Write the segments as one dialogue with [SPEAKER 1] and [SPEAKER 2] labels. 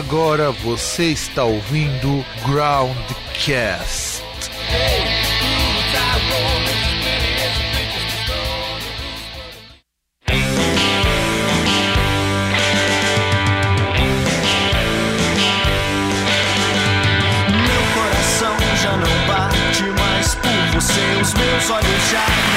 [SPEAKER 1] Agora você está ouvindo Groundcast.
[SPEAKER 2] Meu coração já não bate mais por você. Os meus olhos já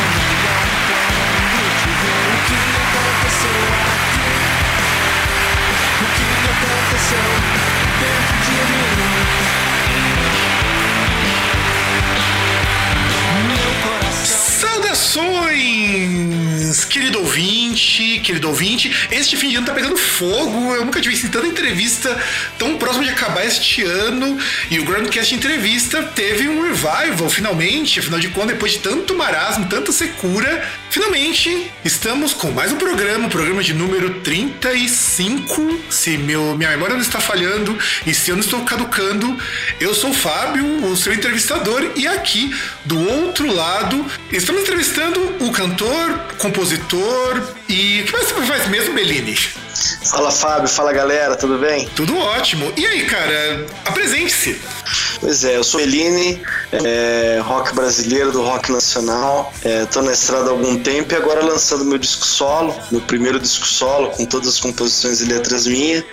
[SPEAKER 3] Saudações, querido ouvinte, querido ouvinte. Este fim de ano tá pegando fogo. Eu nunca tive tanta entrevista tão próximo de acabar este ano. E o Groundcast Entrevista teve um revival, finalmente. Afinal de contas, depois de tanto marasmo, tanta secura, finalmente estamos com mais um programa, o programa de número 35. Se meu, minha memória não está falhando e se eu não estou caducando, eu sou o Fábio, o seu entrevistador, e aqui do outro lado estamos entrevistando o cantor, compositor e o que mais você faz mesmo, Bellini?
[SPEAKER 4] Fala Fábio, fala galera, tudo bem?
[SPEAKER 3] Tudo ótimo. E aí, cara, apresente-se.
[SPEAKER 4] Pois é, eu sou Eline, é, rock brasileiro do rock nacional. É, tô na estrada há algum tempo e agora lançando meu disco solo, meu primeiro disco solo, com todas as composições e letras minhas.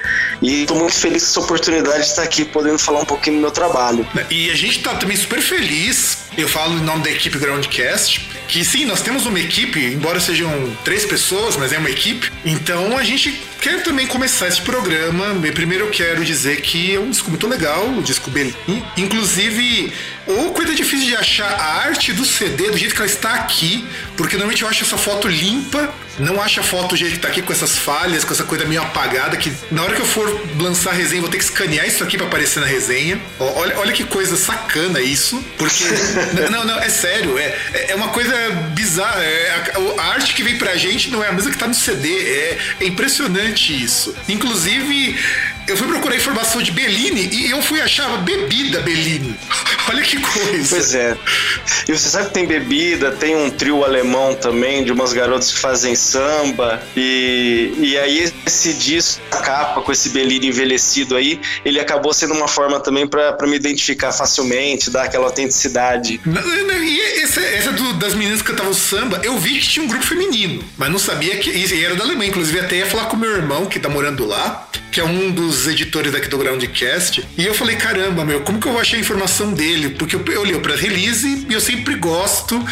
[SPEAKER 4] E tô muito feliz com essa oportunidade de estar aqui podendo falar um pouquinho do meu trabalho.
[SPEAKER 3] E a gente tá também super feliz. Eu falo em nome da equipe Groundcast, que sim, nós temos uma equipe, embora sejam três pessoas, mas é uma equipe. Então a gente quer também começar esse programa. Primeiro eu quero dizer que é um disco muito legal, o disco Belin. Inclusive, ou coisa difícil de achar a arte do CD do jeito que ela está aqui, porque normalmente eu acho essa foto limpa, não acho a foto do jeito que tá aqui com essas falhas, com essa coisa meio apagada, que na hora que eu for lançar a resenha, vou ter que escanear isso aqui para aparecer na resenha. Ó, Olha, olha que coisa sacana isso, porque. não, não, é sério, é, é uma coisa bizarra. É a, a arte que vem pra gente não é a mesma que tá no CD. É, é impressionante isso. Inclusive, eu fui procurar informação de Bellini e eu fui achar bebida Bellini. Olha que coisa.
[SPEAKER 4] Pois é. E você sabe que tem bebida, tem um trio alemão também, de umas garotas que fazem samba. E, e aí esse disco, a capa com esse Bellini envelhecido aí, ele acabou sendo uma forma também pra pra me identificar facilmente, dar aquela autenticidade.
[SPEAKER 3] Não, não, E essa, essa do- das meninas que cantavam samba, eu vi que tinha um grupo feminino, mas não sabia que. E era da Alemanha, inclusive até ia falar com meu irmão, que tá morando lá, que é um dos editores daqui do Groundcast. E eu falei, caramba, meu, como que eu vou achar a informação dele? Porque eu, eu li o press release e eu sempre gosto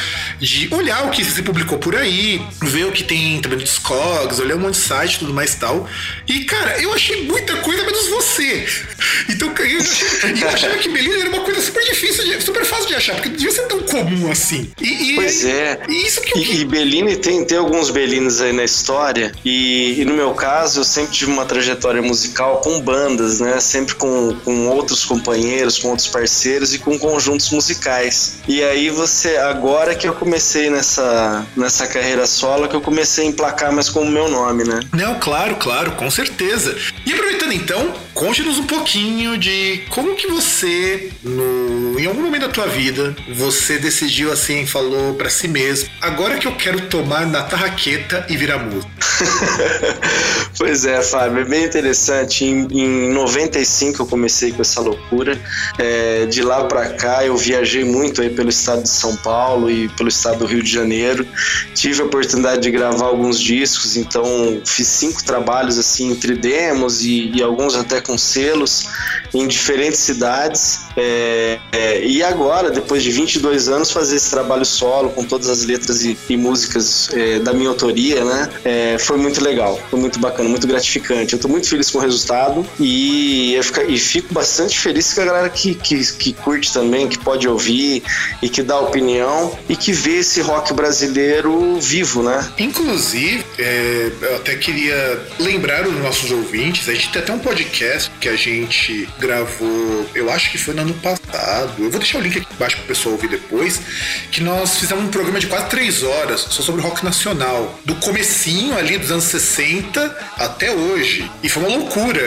[SPEAKER 3] de olhar o que se publicou por aí, ver o que tem também dos Cogs, olhar um monte de site tudo mais e tal. E, cara, eu achei muita coisa menos você. Então, eu, achei- eu achava que Belina era uma coisa super difícil, de- super fácil de achar, porque não devia ser tão comum assim. E, e-
[SPEAKER 4] Pois é.
[SPEAKER 3] E isso que eu
[SPEAKER 4] E, e Bellini tem, tem alguns Bellinis aí na história, e, e no meu caso, eu sempre tive uma trajetória musical com bandas, né? Sempre com, com outros companheiros, com outros parceiros e com conjuntos musicais. E aí você, agora que eu comecei nessa, nessa carreira solo, que eu comecei a emplacar mais com o meu nome, né?
[SPEAKER 3] Não, claro, claro, com certeza. E aproveitando então, conte-nos um pouquinho de como que você, no, em algum momento da tua vida, você decidiu assim, falou pra si mesmo, agora que eu quero tomar na tarraqueta e virar músico.
[SPEAKER 4] pois é, Fábio, é bem interessante. Em, em 95 eu comecei com essa loucura. É, de lá pra cá eu viajei muito aí pelo estado de São Paulo e pelo estado do Rio de Janeiro. Tive a oportunidade de gravar alguns discos, então fiz cinco trabalhos assim entre demos e, e alguns até com selos em diferentes cidades. É, é, e agora, depois de 22 anos, fazer esse trabalho solo com todas as letras e, e músicas é, da minha autoria, né? É, foi muito legal, foi muito bacana, muito gratificante. Eu tô muito feliz com o resultado e, eu fica- e fico bastante feliz com a galera que, que, que curte também, que pode ouvir e que dá opinião e que vê esse rock brasileiro vivo, né?
[SPEAKER 3] Inclusive, é, eu até queria lembrar os nossos ouvintes, a gente tem até um podcast que a gente gravou, eu acho que foi no ano passado, eu vou deixar o link aqui embaixo para o pessoal ouvir depois, que nós fizemos um programa de quase três horas só sobre rock nacional, do comecinho ali dos anos 60 até hoje. E foi uma loucura.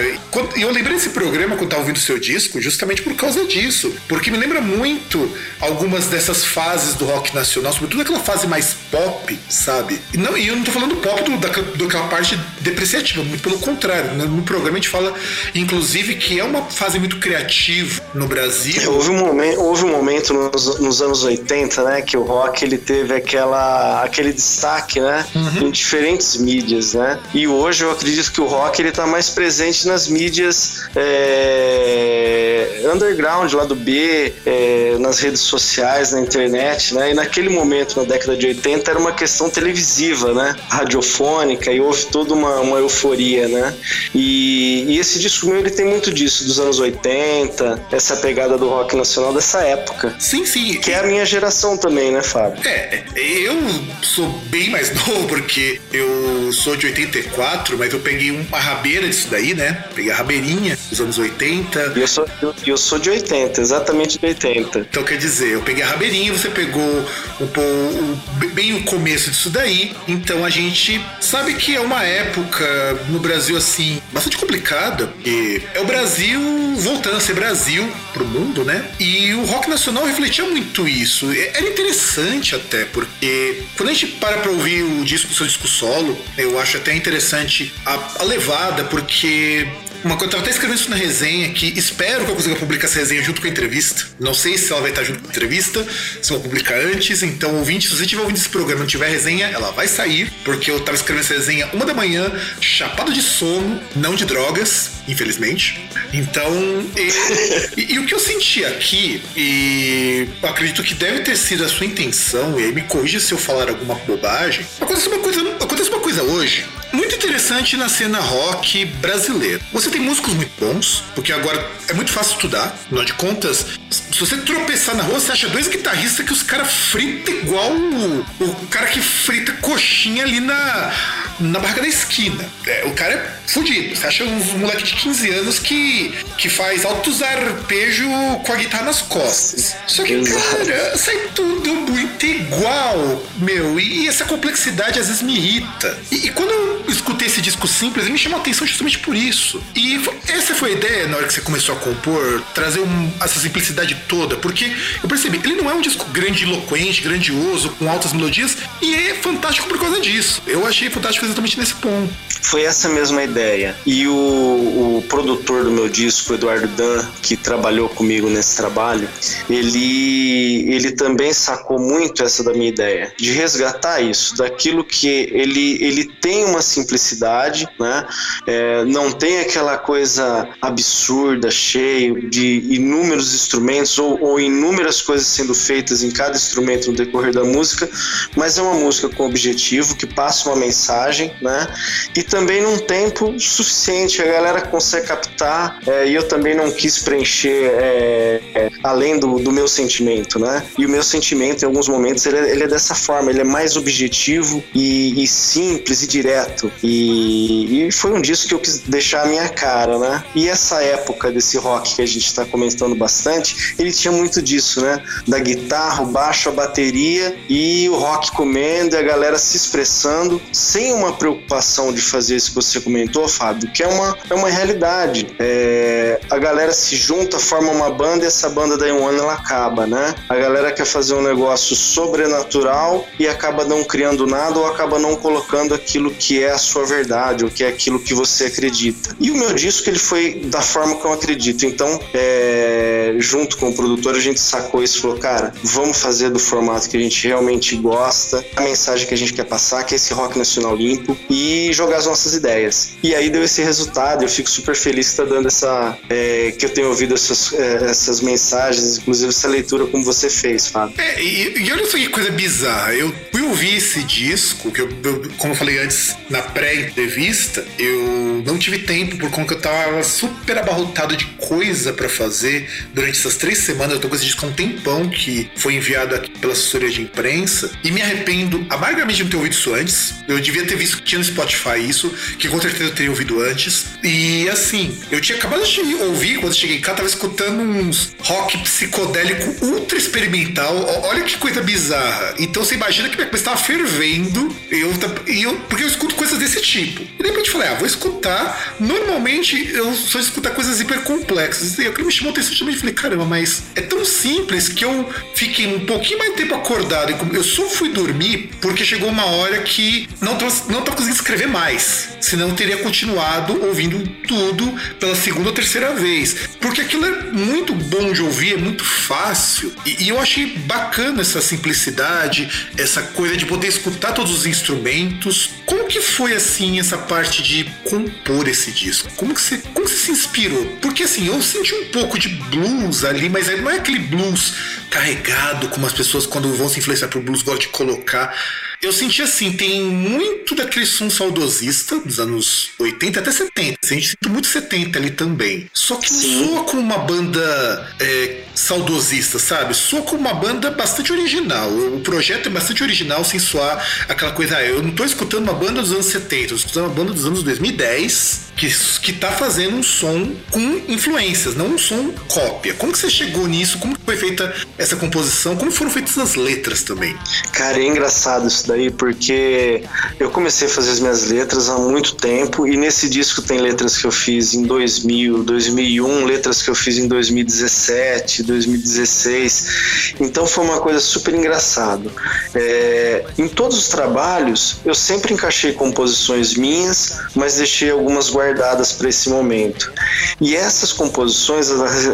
[SPEAKER 3] E eu lembrei desse programa quando estava ouvindo o seu disco justamente por causa disso, porque me lembra muito algumas dessas fases do rock nacional, sobretudo aquela fase mais pop, sabe? E, não, e eu não tô falando pop do, daquela, daquela parte depreciativa, muito pelo contrário. No, no programa a gente fala, inclusive, que é uma fase muito criativa no Brasil.
[SPEAKER 4] Houve um momento, houve um momento nos, nos, anos 80, né, que o rock ele teve aquela, aquele destaque, né, uhum. em diferentes mídias, né. E hoje eu acredito que o rock ele tá mais presente nas mídias é, underground, lá do B, é, nas redes sociais, na internet, né. E naquele momento, na década de 80, era uma questão televisiva, né, radiofônica, e houve toda uma, uma euforia, né. E, e esse disco meu ele tem muito disso, dos anos 80, essa pegada do rock nacional dessa época.
[SPEAKER 3] Sim, sim.
[SPEAKER 4] Que é a minha geração também, né, Fábio?
[SPEAKER 3] É, eu sou bem mais novo porque eu sou de 84, mas eu peguei uma rabeira disso daí, né? Peguei a rabeirinha dos anos 80.
[SPEAKER 4] E eu sou, eu, eu sou de 80, exatamente de 80.
[SPEAKER 3] Então quer dizer, eu peguei a rabeirinha, você pegou um, um, bem o começo disso daí. Então a gente sabe que é uma época no Brasil assim bastante complicada. E é o Brasil voltando a ser Brasil pro mundo, né? E o rock nacional refletia muito isso. Era interessante até, porque quando a gente para pra ouvir o disco, seu disco solo, eu acho até interessante a, a levada, porque uma coisa, eu tava até escrevendo isso na resenha, que espero que eu consiga publicar essa resenha junto com a entrevista. Não sei se ela vai estar junto com a entrevista, se eu vou publicar antes. Então, ouvinte, se você estiver ouvindo esse programa e não tiver resenha, ela vai sair, porque eu tava escrevendo essa resenha uma da manhã, chapado de sono, não de drogas, infelizmente. Então, e, e, e o que eu senti aqui, e acredito que deve ter sido a sua intenção, e aí me corrija se eu falar alguma bobagem, acontece uma coisa, acontece uma coisa hoje muito interessante na cena rock brasileira. Você tem músicos muito bons, porque agora é muito fácil estudar. Afinal de contas, se você tropeçar na rua, você acha dois guitarristas que os caras fritam igual o, o cara que frita coxinha ali na, na barraca da esquina. É, o cara é fudido. Você acha uns moleque de 15 anos que, que faz altos arpejo com a guitarra nas costas. Só que, cara, sai tudo muito igual, meu. E, e, essa complexidade às vezes me irrita. E, e quando escutei esse disco simples, ele me chamou a atenção justamente por isso. E essa foi a ideia na hora que você começou a compor, trazer um, essa simplicidade toda, porque eu percebi, ele não é um disco grandiloquente, grandioso, com altas melodias, e é fantástico por causa disso. Eu achei fantástico exatamente nesse ponto.
[SPEAKER 4] Foi essa mesma ideia. E o, o produtor do meu disco, Eduardo Dan, que trabalhou comigo nesse trabalho, ele, ele também sacou muito essa da minha ideia, de resgatar isso, daquilo que ele, ele tem uma simplicidade, né? É, não tem aquela coisa absurda, cheio de inúmeros instrumentos ou, ou inúmeras coisas sendo feitas em cada instrumento no decorrer da música, mas é uma música com objetivo, que passa uma mensagem, né? E também num tempo suficiente, a galera consegue captar, é, e eu também não quis preencher é, é, além do, do, meu sentimento, né? E o meu sentimento, em alguns momentos, ele, é, ele é dessa forma, ele é mais objetivo e, e simples e direto. E, e, foi um disco que eu quis deixar a minha cara, né? E essa época desse rock que a gente está comentando bastante, ele tinha muito disso, né? Da guitarra, o baixo, a bateria e o rock comendo e a galera se expressando sem uma preocupação de fazer isso que você comentou, Fábio, que é uma, é uma realidade. É, a galera se junta, forma uma banda e essa banda um ano ela acaba, né? A galera quer fazer um negócio sobrenatural e acaba não criando nada ou acaba não colocando aquilo que é a sua verdade, ou que é aquilo que você acredita. E o meu disco ele foi da forma que eu acredito. Então, é, junto com o produtor, a gente sacou isso e falou, cara, vamos fazer do formato que a gente realmente gosta, a mensagem que a gente quer passar, que é esse rock nacional limpo, e jogar as nossas ideias. E aí deu esse resultado, eu fico super feliz que tá dando essa. É, que eu tenho ouvido essas, é, essas mensagens, inclusive essa leitura como você fez, Fábio.
[SPEAKER 3] É, e, e olha só que coisa bizarra. Eu fui ouvir esse disco, que eu, eu como eu falei antes, na pré-entrevista, eu não tive tempo por conta que eu tava super abarrotado de coisa para fazer durante essas três semanas. Eu tô com esse disco há um tempão que foi enviado aqui pela assessoria de imprensa e me arrependo amargamente de não ter ouvido isso antes. Eu devia ter visto que tinha no Spotify isso que com certeza eu teria ouvido antes. E assim, eu tinha acabado de ouvir quando cheguei casa, tava escutando uns rock psicodélico ultra experimental. Olha que coisa bizarra. Então você imagina que minha cabeça tava fervendo. Eu, eu, porque eu escuto coisas desse tipo. E de repente eu falei, ah, vou escutar. Normalmente eu só escutar coisas hiper complexas. E aquilo me chamou atenção também. Falei, caramba, mas é tão simples que eu fiquei um pouquinho mais tempo acordado. Eu só fui dormir porque chegou uma hora que não tô, não tô conseguindo escrever mais. Senão teria continuado ouvindo tudo pela segunda ou terceira vez. Porque aquilo é muito bom de ouvir, é muito fácil. E, e eu achei bacana essa simplicidade, essa coisa de poder escutar todos os instrumentos. Como que foi assim essa parte de compor esse disco? Como que você, como você se inspirou? Porque assim, eu senti um pouco de blues ali, mas não é aquele blues carregado como as pessoas quando vão se influenciar pro blues gostam de colocar. Eu senti assim, tem muito daquele som saudosista dos anos 80 até 70. A gente sente muito 70 ali também. Só que Sim. soa como uma banda é, saudosista, sabe? Soa como uma banda bastante original. O projeto é bastante original, sem soar aquela coisa. Ah, eu não tô escutando uma banda dos anos 70, eu tô escutando uma banda dos anos 2010 que, que tá fazendo um som com influências, não um som cópia. Como que você chegou nisso? Como foi feita essa composição? Como foram feitas as letras também?
[SPEAKER 4] Cara, é engraçado isso daí, porque eu comecei a fazer as minhas letras há muito tempo e nesse disco tem letras que eu fiz em 2000, 2001, letras que eu fiz em 2017, 2016. Então foi uma coisa super engraçada. É, em todos os trabalhos, eu sempre encaixei composições minhas, mas deixei algumas guardadas para esse momento. E essas composições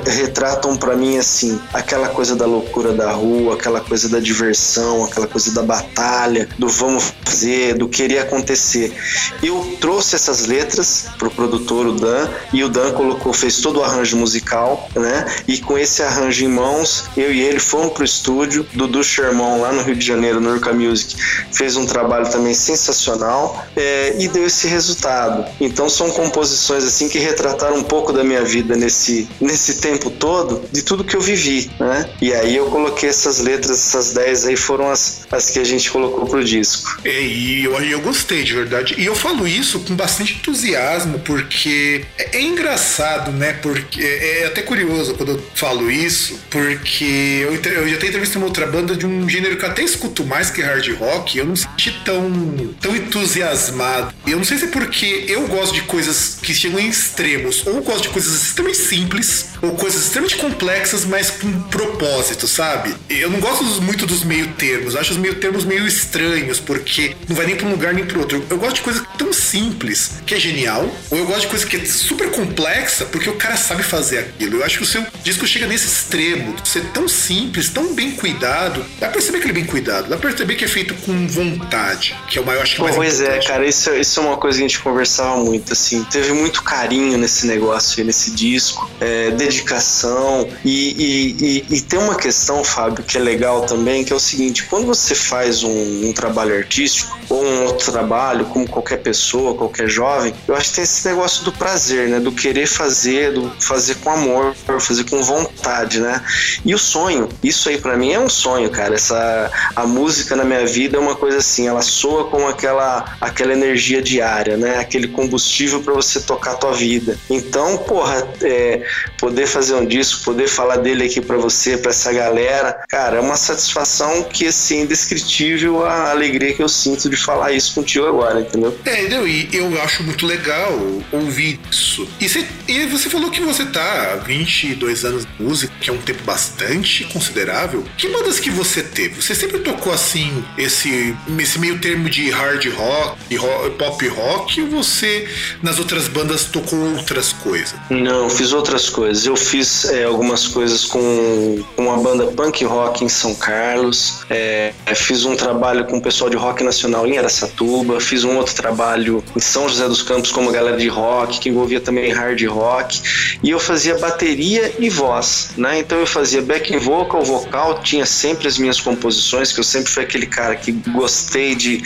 [SPEAKER 4] retratam para mim assim aquela coisa da loucura da rua, aquela coisa da diversão, aquela coisa da batalha, do vamos fazer, do querer acontecer. Eu trouxe essas letras pro produtor o Dan e o Dan colocou, fez todo o arranjo musical, né? E com esse arranjo em mãos, eu e ele fomos pro estúdio, Dudu Sherman lá no Rio de Janeiro, no Urca Music, fez um trabalho também sensacional é, e deu esse resultado. Então são composições assim que retrataram um pouco da minha vida nesse, nesse tempo todo, de tudo que eu vivi, né? E aí eu coloquei essas letras, essas 10 aí foram as, as que a gente colocou pro disco.
[SPEAKER 3] É, e eu, eu gostei, de verdade. E eu falo isso com bastante entusiasmo, porque é, é engraçado, né? Porque é, é até curioso quando eu falo isso, porque eu, eu já tenho entrevistado uma outra banda de um gênero que eu até escuto mais que hard rock, eu não senti tão, tão entusiasmado. Eu não sei se é porque eu gosto de coisas que chegam em extremos, ou gosto de coisas extremamente simples, ou coisas extremamente complexas, mas com propósito, sabe? Eu não gosto muito dos meio termos, acho os meio termos meio estranhos, porque não vai nem pra um lugar nem pro outro. Eu gosto de coisa tão simples, que é genial, ou eu gosto de coisa que é super complexa, porque o cara sabe fazer aquilo. Eu acho que o seu disco chega nesse extremo, de ser tão simples, tão bem cuidado. Dá pra perceber que ele é bem cuidado, dá pra perceber que é feito com vontade, que é o maior, acho que mais
[SPEAKER 4] Pois
[SPEAKER 3] é,
[SPEAKER 4] cara, isso, isso é uma coisa que a gente conversava muito, assim. Teve muito carinho nesse negócio, nesse disco, é, dedicação. E, e, e, e, tem uma questão, Fábio, que é legal também, que é o seguinte: quando você faz um, um trabalho artístico, ou um outro trabalho, como qualquer pessoa, qualquer jovem, eu acho que tem esse negócio do prazer, né? Do querer fazer, do fazer com amor, fazer com vontade, né? E o sonho, isso aí para mim é um sonho, cara. Essa a música na minha vida é uma coisa assim, ela soa como aquela aquela energia diária, né? Aquele combustível para você tocar a tua vida. Então, porra, é, poder fazer um disco, poder falar dele aqui para você, para essa galera, cara, é uma satisfação que assim indescritível a alegria que eu sinto de falar isso contigo agora, entendeu?
[SPEAKER 3] É, e eu acho muito legal ouvir isso. E você, e você falou que você tá há 22 anos de música, que é um tempo bastante considerável. Que bandas que você teve? Você sempre tocou assim, esse, esse meio termo de hard rock, rock, pop rock, ou você nas outras bandas tocou outras coisas?
[SPEAKER 4] Não, fiz outras coisas. Eu fiz é, algumas coisas com uma banda punk rock em São Carlos, é, fiz um trabalho com o pessoal de rock nacional em Aracatuba, fiz um outro trabalho em São José dos Campos com uma galera de rock, que envolvia também hard rock, e eu fazia bateria e voz, né? Então eu fazia backing vocal, vocal, tinha sempre as minhas composições, que eu sempre fui aquele cara que gostei de,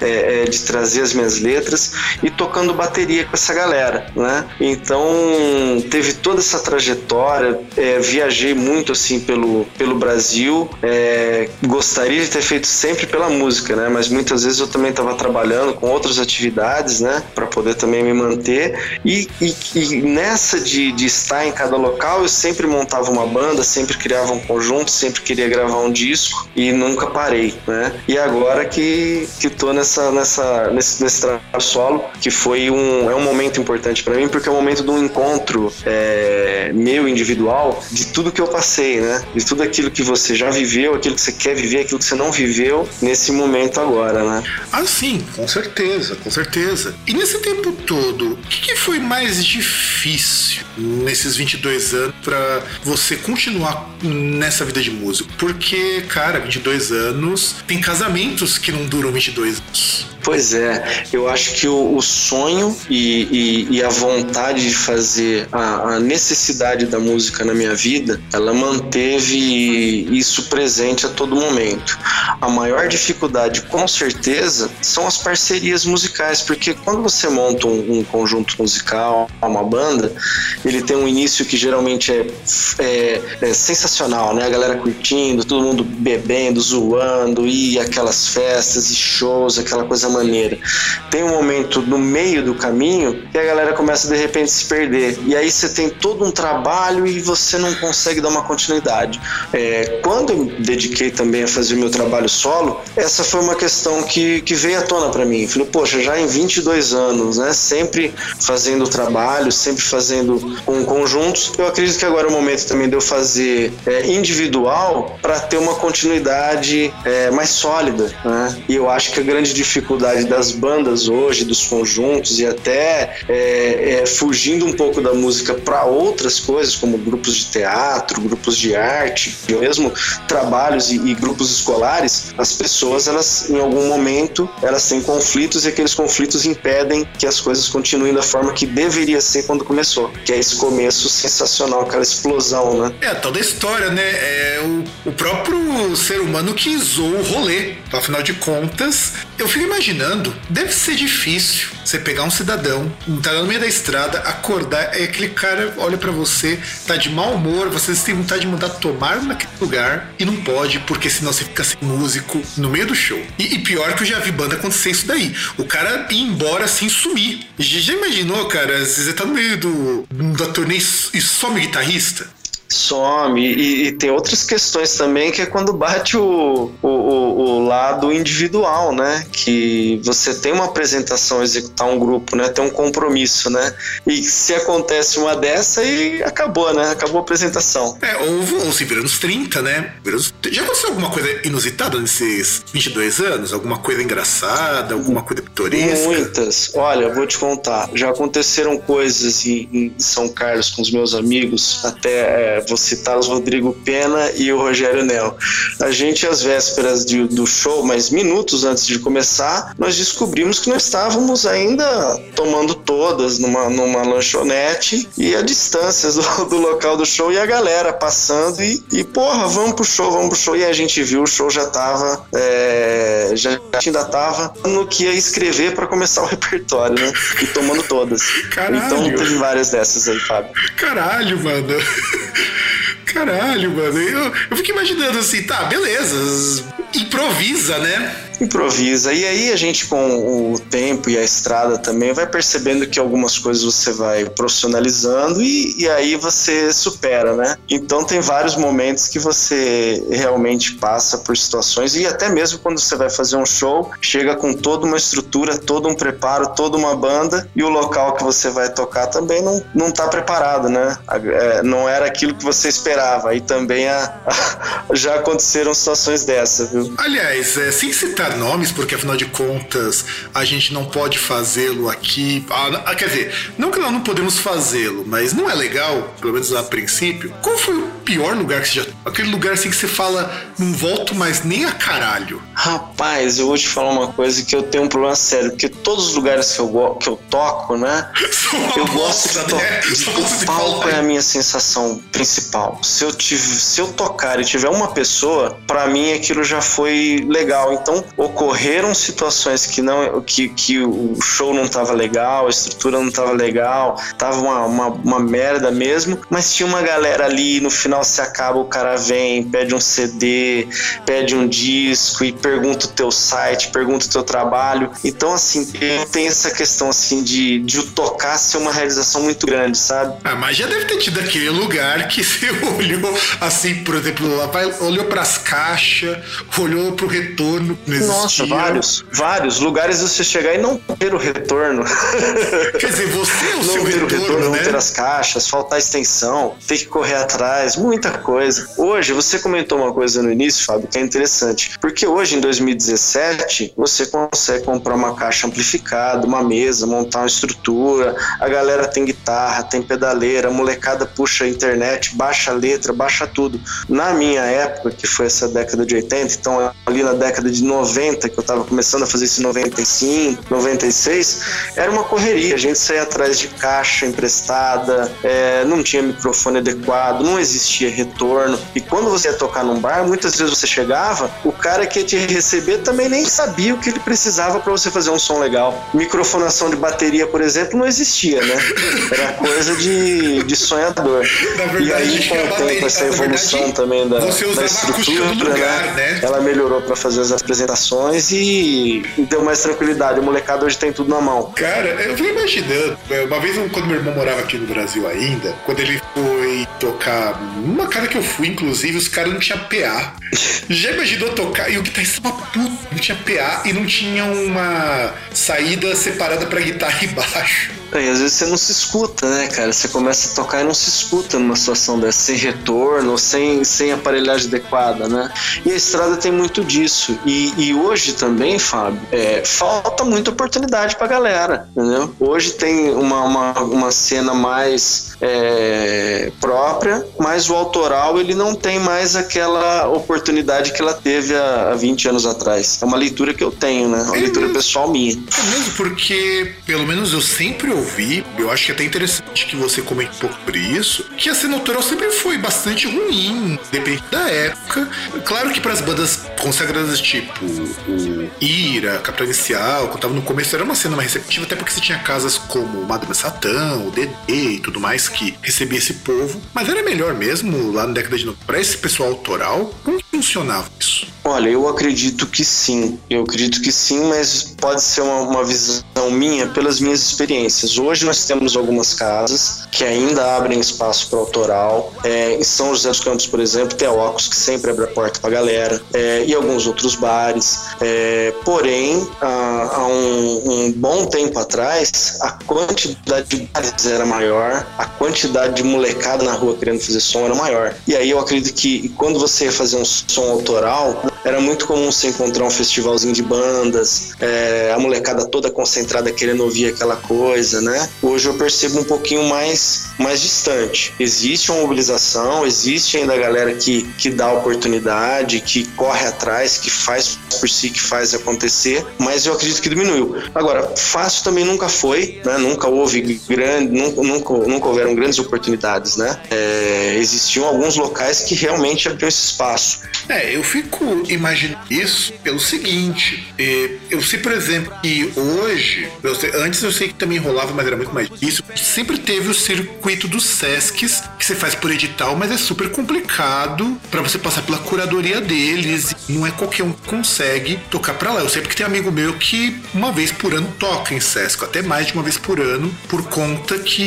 [SPEAKER 4] é, é de trazer as minhas letras, e tocando bateria com essa galera, né? Então teve toda essa trajetória é, viajei muito assim pelo, pelo Brasil. É, gostaria de ter feito sempre pela música, né? Mas muitas vezes eu também estava trabalhando com outras atividades, né? Para poder também me manter. E, e, e nessa de, de estar em cada local, eu sempre montava uma banda, sempre criava um conjunto, sempre queria gravar um disco e nunca parei, né? E agora que, que tô nessa, nessa, nesse, nesse trabalho solo, que foi um, é um momento importante para mim, porque é um momento de um encontro é, meu individual de tudo que eu passei, né? De tudo aquilo que você já viveu, aquilo que você quer viver, aquilo que você não viveu nesse momento agora, né?
[SPEAKER 3] Ah, sim, com certeza, com certeza. E nesse tempo todo, o que, foi mais difícil nesses 22 anos para você continuar nessa vida de músico? Porque, cara, 22 anos, tem casamentos que não duram 22 anos.
[SPEAKER 4] Pois é, eu acho que o, o sonho e, e, e, a vontade de fazer a, a, necessidade da música na minha vida, ela manteve isso presente a todo momento. A maior dificuldade, com certeza, são as parcerias musicais, porque quando você monta um, um conjunto musical, uma banda, ele tem um início que geralmente é, é, é sensacional, né? A galera curtindo, todo mundo bebendo, zoando, e aquelas festas e shows, aquela coisa maneira. Tem um momento no meio do caminho que a galera começa de repente a se perder. E aí você tem todo um trabalho e você não consegue dar uma continuidade. É, quando eu dediquei também a fazer meu trabalho solo, essa foi uma questão que, que veio à tona para mim. Falei, poxa, já em 22 anos, né? Sempre fazendo trabalho, sempre fazendo com conjuntos. Eu acredito que agora é o momento também de eu fazer é, individual para ter uma continuidade é, mais sólida. Né? E eu acho que a grande dificuldade das bandas hoje, dos conjuntos e até é, é, fugindo um pouco da música para outras coisas, como grupos de teatro, grupos de arte, mesmo trabalhos e, e, grupos escolares, as pessoas, elas em algum momento, elas têm conflitos e aqueles conflitos impedem que as coisas continuem da forma que deveria ser quando começou, que é esse começo sensacional, aquela explosão, né?
[SPEAKER 3] É, toda a história, né? É o, o próprio ser humano que zoou o rolê. Afinal de contas, eu fico imaginando, deve ser difícil você pegar um cidadão, tá no meio da estrada, acordar, e aquele cara olha para você, tá de mau humor, você tem vontade de mandar tomar naquele lugar e não pode, porque senão você fica sem músico no meio do show. E, e pior que eu já vi banda acontecer isso daí. O cara ir embora assim, sumir. Já imaginou, cara? Você tá no meio do, da turnê e some guitarrista?
[SPEAKER 4] Some. E, e, tem outras questões também, que é quando bate o, o, o, lado individual, né? Que você tem uma apresentação, executar um grupo, né? Tem um compromisso, né? E se acontece uma dessa, e acabou, né? Acabou a apresentação.
[SPEAKER 3] É, ou, ou se vira nos 30, né? Já aconteceu alguma coisa inusitada nesses 22 anos? Alguma coisa engraçada? Alguma coisa pitoresca?
[SPEAKER 4] Muitas. Olha, vou te contar. Já aconteceram coisas em, em São Carlos com os meus amigos, até... É, vou citar os Rodrigo Pena e o Rogério Nel. A gente, às vésperas de, do show, mas minutos antes de começar, nós descobrimos que nós estávamos ainda tomando todas numa, numa lanchonete e a distâncias do, do local do show e a galera passando e, e, porra, vamos pro show, vamos pro show. E a gente viu, o show já tava, é, já ainda tava no que ia escrever para começar o repertório, né? E tomando todas. Caralho. Então teve várias dessas aí, Fábio.
[SPEAKER 3] Caralho, mano. Caralho, mano. Eu, eu fico imaginando assim, tá, beleza. Improvisa, né?
[SPEAKER 4] Improvisa. E aí a gente, com o tempo e a estrada também, vai percebendo que algumas coisas você vai profissionalizando e, e aí você supera, né? Então tem vários momentos que você realmente passa por situações e até mesmo quando você vai fazer um show, chega com toda uma estrutura, todo um preparo, toda uma banda e o local que você vai tocar também não, não tá preparado, né? É, não era aquilo que você esperava. E também a, a, já aconteceram situações dessas, viu?
[SPEAKER 3] Aliás, é, sem citar nomes, porque afinal de contas a gente não pode fazê-lo aqui. Ah, quer dizer, não que nós não podemos fazê-lo, mas não é legal, pelo menos a princípio. Qual foi o pior lugar que você já. Aquele lugar assim que você fala, não volto mais nem a caralho.
[SPEAKER 4] Rapaz, eu vou te falar uma coisa que eu tenho um problema sério, porque todos os lugares que eu, go- que eu toco, né? Eu gosto de, to
[SPEAKER 3] né?
[SPEAKER 4] de
[SPEAKER 3] Só
[SPEAKER 4] o palco é a minha sensação principal. Se eu, tive, se eu tocar e tiver uma pessoa, pra mim aquilo já foi legal. Então, ocorreram situações que não que, que o show não tava legal, a estrutura não tava legal, tava uma, uma, uma merda mesmo, mas tinha uma galera ali, no final se acaba, o cara vem, pede um CD, pede um disco e pergunta o teu site, pergunta o teu trabalho. Então, assim, tenho essa questão assim de, de o tocar ser uma realização muito grande, sabe?
[SPEAKER 3] Ah, mas já deve ter tido aquele lugar que você olhou assim, por exemplo, lá vai, olhou pras caixas, olhou pro retorno.
[SPEAKER 4] Nossa, vários, vários lugares você chegar e não ter o retorno.
[SPEAKER 3] Quer dizer, você é o
[SPEAKER 4] não
[SPEAKER 3] seu
[SPEAKER 4] ter o
[SPEAKER 3] retorno,
[SPEAKER 4] retorno,
[SPEAKER 3] né?
[SPEAKER 4] não ter as caixas, faltar extensão, ter que correr atrás, muita coisa. Hoje, você comentou uma coisa no início, Fábio, que é interessante. Porque hoje, em 2017, você consegue comprar uma caixa amplificada, uma mesa, montar uma estrutura, a galera tem guitarra, tem pedaleira, a molecada puxa a internet, baixa a letra, baixa tudo. Na minha época, que foi essa década de 80, então ali na década de 90, que eu tava começando a fazer isso em 95, 96, era uma correria. A gente saía atrás de caixa emprestada, é, não tinha microfone adequado, não existia retorno. E quando você ia tocar num bar, muitas vezes você chegava, o cara que ia te receber também nem sabia o que ele precisava para você fazer um som legal. Microfonação de bateria, por exemplo, não existia, né? Era coisa de, de sonhador.
[SPEAKER 3] Verdade,
[SPEAKER 4] e aí, com o tempo, essa evolução
[SPEAKER 3] verdade,
[SPEAKER 4] também da, da estrutura,
[SPEAKER 3] lugar, né?
[SPEAKER 4] Ela melhorou para fazer as apresentações e deu mais tranquilidade. O molecado hoje tem tudo na mão.
[SPEAKER 3] Cara, eu fico imaginando. Uma vez, quando meu irmão morava aqui no Brasil ainda, quando ele foi tocar numa casa que eu fui, inclusive, os caras não tinham PA. Já imaginou tocar? E o guitarrista tava puto. Não tinha PA e não tinha uma saída separada pra guitarra e baixo.
[SPEAKER 4] É, E às vezes você não se escuta, né, cara? Você começa a tocar e não se escuta numa situação dessa, sem retorno, sem, sem aparelhagem adequada, né? E a estrada tem muito disso. E, e hoje também, Fábio, é, falta muita oportunidade pra galera, entendeu? Hoje tem uma, uma, uma cena mais é, própria, mas o autoral ele não tem mais aquela oportunidade que ela teve há, há 20 anos atrás. É uma leitura que eu tenho, né? Uma
[SPEAKER 3] É
[SPEAKER 4] leitura
[SPEAKER 3] mesmo?
[SPEAKER 4] pessoal minha.
[SPEAKER 3] É mesmo porque, pelo menos eu sempre ouvi, eu acho que é até interessante que você comente um pouco sobre isso, que a cena autoral sempre foi bastante ruim, depende da época. Claro que para as bandas consagradas tipo o Ira, Capitão Inicial, quando tava no começo, era uma cena mais receptiva, até porque você tinha casas como Madame Satã, o DD e tudo mais que recebia esse povo. Mas era melhor mesmo, lá na década de 90, pra esse pessoal autoral, funcionava isso?
[SPEAKER 4] Olha, eu acredito que sim. Eu acredito que sim, mas pode ser uma, uma visão minha pelas minhas experiências. Hoje nós temos algumas casas que ainda abrem espaço para autoral. É, em São José dos Campos, por exemplo, tem a Ocos que sempre abre a porta para a galera. É, e alguns outros bares. É, porém, há, há um, um bom tempo atrás, a quantidade de bares era maior, a quantidade de molecada na rua querendo fazer som era maior. E aí eu acredito que quando você ia fazer um som autoral, era muito comum você encontrar um festivalzinho de bandas, é, a molecada toda concentrada querendo ouvir aquela coisa, né? Hoje eu percebo um pouquinho mais, mais distante. Existe uma mobilização, existe ainda a galera que, que dá oportunidade, que corre atrás, que faz por si, que faz acontecer, mas eu acredito que diminuiu. Agora, fácil também nunca foi, né? Nunca houve grande, nunca, nunca, nunca houveram grandes oportunidades, né? É, existiam alguns locais que realmente abriam esse espaço.
[SPEAKER 3] É, eu fico imaginando isso pelo seguinte. eh, Eu sei, por exemplo, que hoje, eu sei- antes eu sei que também rolava, mas era muito mais isso. Sempre teve o circuito dos Sescs, que você faz por edital, mas é super complicado pra você passar pela curadoria deles. Não é qualquer um que consegue tocar pra lá. Eu sei porque tem amigo meu que uma vez por ano toca em Sesc, até mais de uma vez por ano, por conta que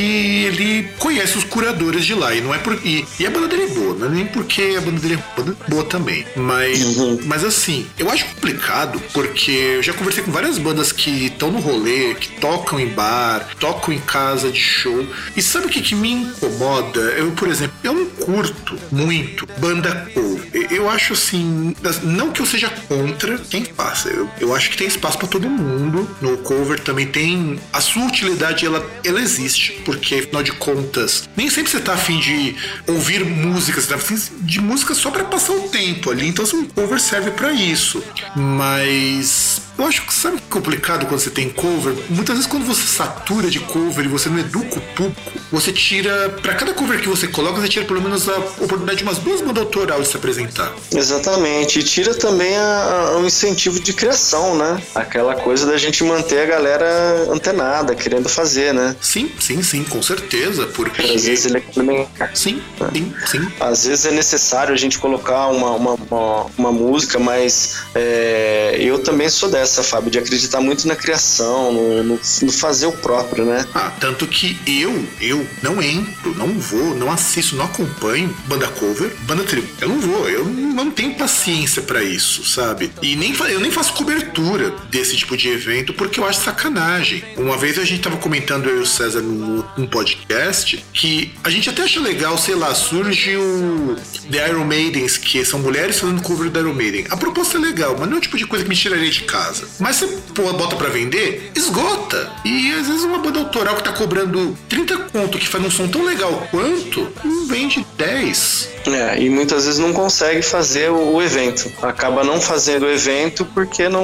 [SPEAKER 3] ele conhece os curadores de lá. E não é por. E, e a banda dele é boa, não é nem porque a banda dele é boa também. Mas não, mas assim, eu acho complicado porque eu já conversei com várias bandas que estão no rolê, que tocam em bar, tocam em casa de show. E sabe o que, que me incomoda? Eu, por exemplo, eu não curto muito banda cover. Eu acho assim, não que eu seja contra quem faça. Eu, eu acho que tem espaço para todo mundo. No cover também tem a sua utilidade, ela, ela existe, porque afinal de contas, nem sempre você tá afim de ouvir músicas, você tá afim de música só para passar o tempo ali. Então, assim, um cover serve para isso. Mas eu acho que sabe que é complicado quando você tem cover? Muitas vezes quando você satura de cover e você não educa o público, você tira, para cada cover que você coloca, você tira pelo menos a oportunidade de umas duas bandas autoral de se apresentar.
[SPEAKER 4] Exatamente. E tira também a, a, o incentivo de criação, né? Aquela coisa da gente manter a galera antenada, querendo fazer, né?
[SPEAKER 3] Sim, sim, sim, com certeza. Porque
[SPEAKER 4] às vezes ele é complementar.
[SPEAKER 3] Sim, sim, sim.
[SPEAKER 4] Às vezes é necessário a gente colocar uma, uma, uma, uma música, mas é, eu também sou dessa essa, Fábio, de acreditar muito na criação, no, no, no, fazer o próprio, né?
[SPEAKER 3] Ah, tanto que eu, eu não entro, não vou, não assisto, não acompanho banda cover, banda trio. Eu não vou, eu não tenho paciência para isso, sabe? E nem eu nem faço cobertura desse tipo de evento porque eu acho sacanagem. Uma vez a gente tava comentando eu e o César num, num podcast que a gente até acha legal, sei lá, surge o The Iron Maidens, que são mulheres fazendo cover do Iron Maiden. A proposta é legal, mas não é o tipo de coisa que me tiraria de casa. Mas você bota para vender, esgota. E às vezes uma banda autoral que tá cobrando 30 conto, que faz um som tão legal quanto, não vende 10.
[SPEAKER 4] É, e muitas vezes não consegue fazer o, evento. Acaba não fazendo o evento porque não,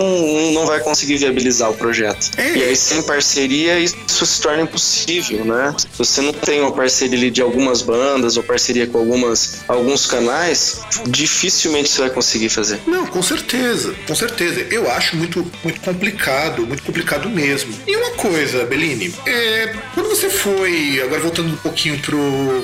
[SPEAKER 4] não vai conseguir viabilizar o projeto. É. E aí, sem parceria, isso se torna impossível, né? Se você não tem uma parceria de algumas bandas ou parceria com algumas, alguns canais, dificilmente você vai conseguir fazer.
[SPEAKER 3] Não, com certeza, com certeza. Eu acho muito, muito complicado, muito complicado mesmo. E uma coisa, Bellini, é, quando você foi, agora voltando um pouquinho pro,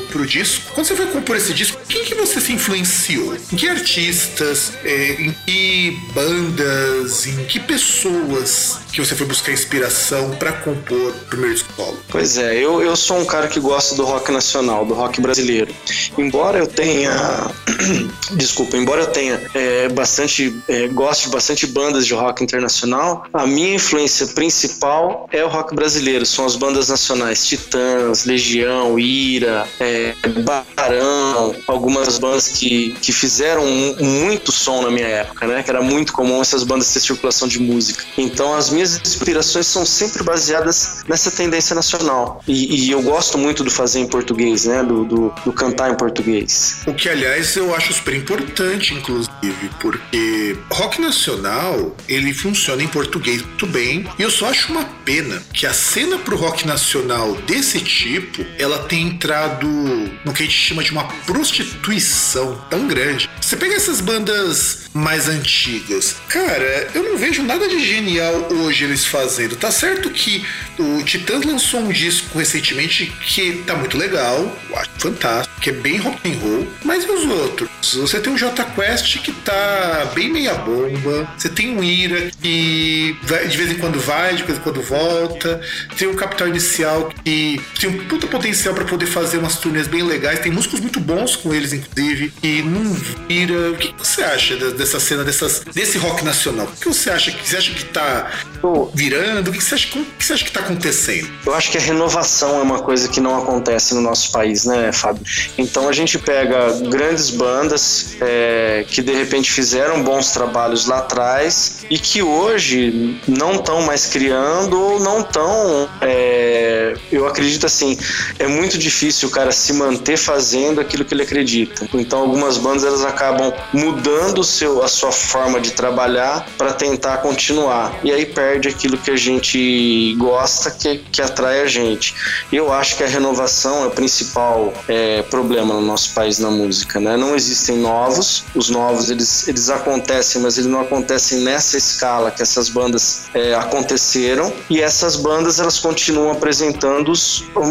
[SPEAKER 3] pro disco, quando você foi compor esse disco, quem que você se influenciou? Em que artistas, é, em que bandas, em que pessoas que você foi buscar inspiração para compor o primeiro solo?
[SPEAKER 4] Pois é, eu, eu sou um cara que gosta do rock nacional, do rock brasileiro. Embora eu tenha. Desculpa, embora eu tenha é, bastante. É, goste de bastante bandas de rock internacional, a minha influência principal é o rock brasileiro. São as bandas nacionais Titãs, Legião, Ira, é, Barão, algumas bandas que, que fizeram muito som na minha época, né? Que era muito comum essas bandas ter circulação de música. Então as minhas inspirações são sempre baseadas nessa tendência nacional. E, e eu gosto muito do fazer em português, né? Do, do, do, cantar em português.
[SPEAKER 3] O que, aliás, eu acho super importante, inclusive, porque rock nacional ele funciona em português muito bem. E eu só acho uma pena que a cena pro rock nacional desse tipo ela tem entrado no que a gente chama de uma prostituição tão grande. Você pega essas bandas mais antigas, cara, eu não vejo nada de genial hoje eles fazendo. Tá certo que o Titãs lançou um disco recentemente que tá muito legal, eu acho fantástico, que é bem rock and roll, mas e os outros? Você tem o J Quest que tá bem meia bomba, você tem o Ira que vai, de vez em quando vai, de vez em quando volta, tem o Capital Inicial que tem um puta potencial para poder fazer umas turnês bem legais, tem músicos muito bons com eles inclusive, e não vira. O que você acha dessa cena, dessas, desse rock nacional? O que você acha? Você acha que tá virando? O que você acha, o que você acha que tá acontecendo?
[SPEAKER 4] Eu acho que a renovação é uma coisa que não acontece no nosso país, né, Fábio? Então a gente pega grandes bandas é, que de repente fizeram bons trabalhos lá atrás e que hoje não estão mais criando ou não estão. É, eu acredito assim, é muito difícil o cara se manter fazendo aquilo que ele acredita. Então algumas bandas elas acabam mudando seu, a sua forma de trabalhar para tentar continuar. E aí perde aquilo que a gente gosta, que, que atrai a gente. Eu acho que a renovação é o principal é, problema no nosso país na música, né? Não existem novos, os novos eles, eles acontecem, mas eles não acontecem nessa escala que essas bandas é, aconteceram. E essas bandas elas continuam apresentando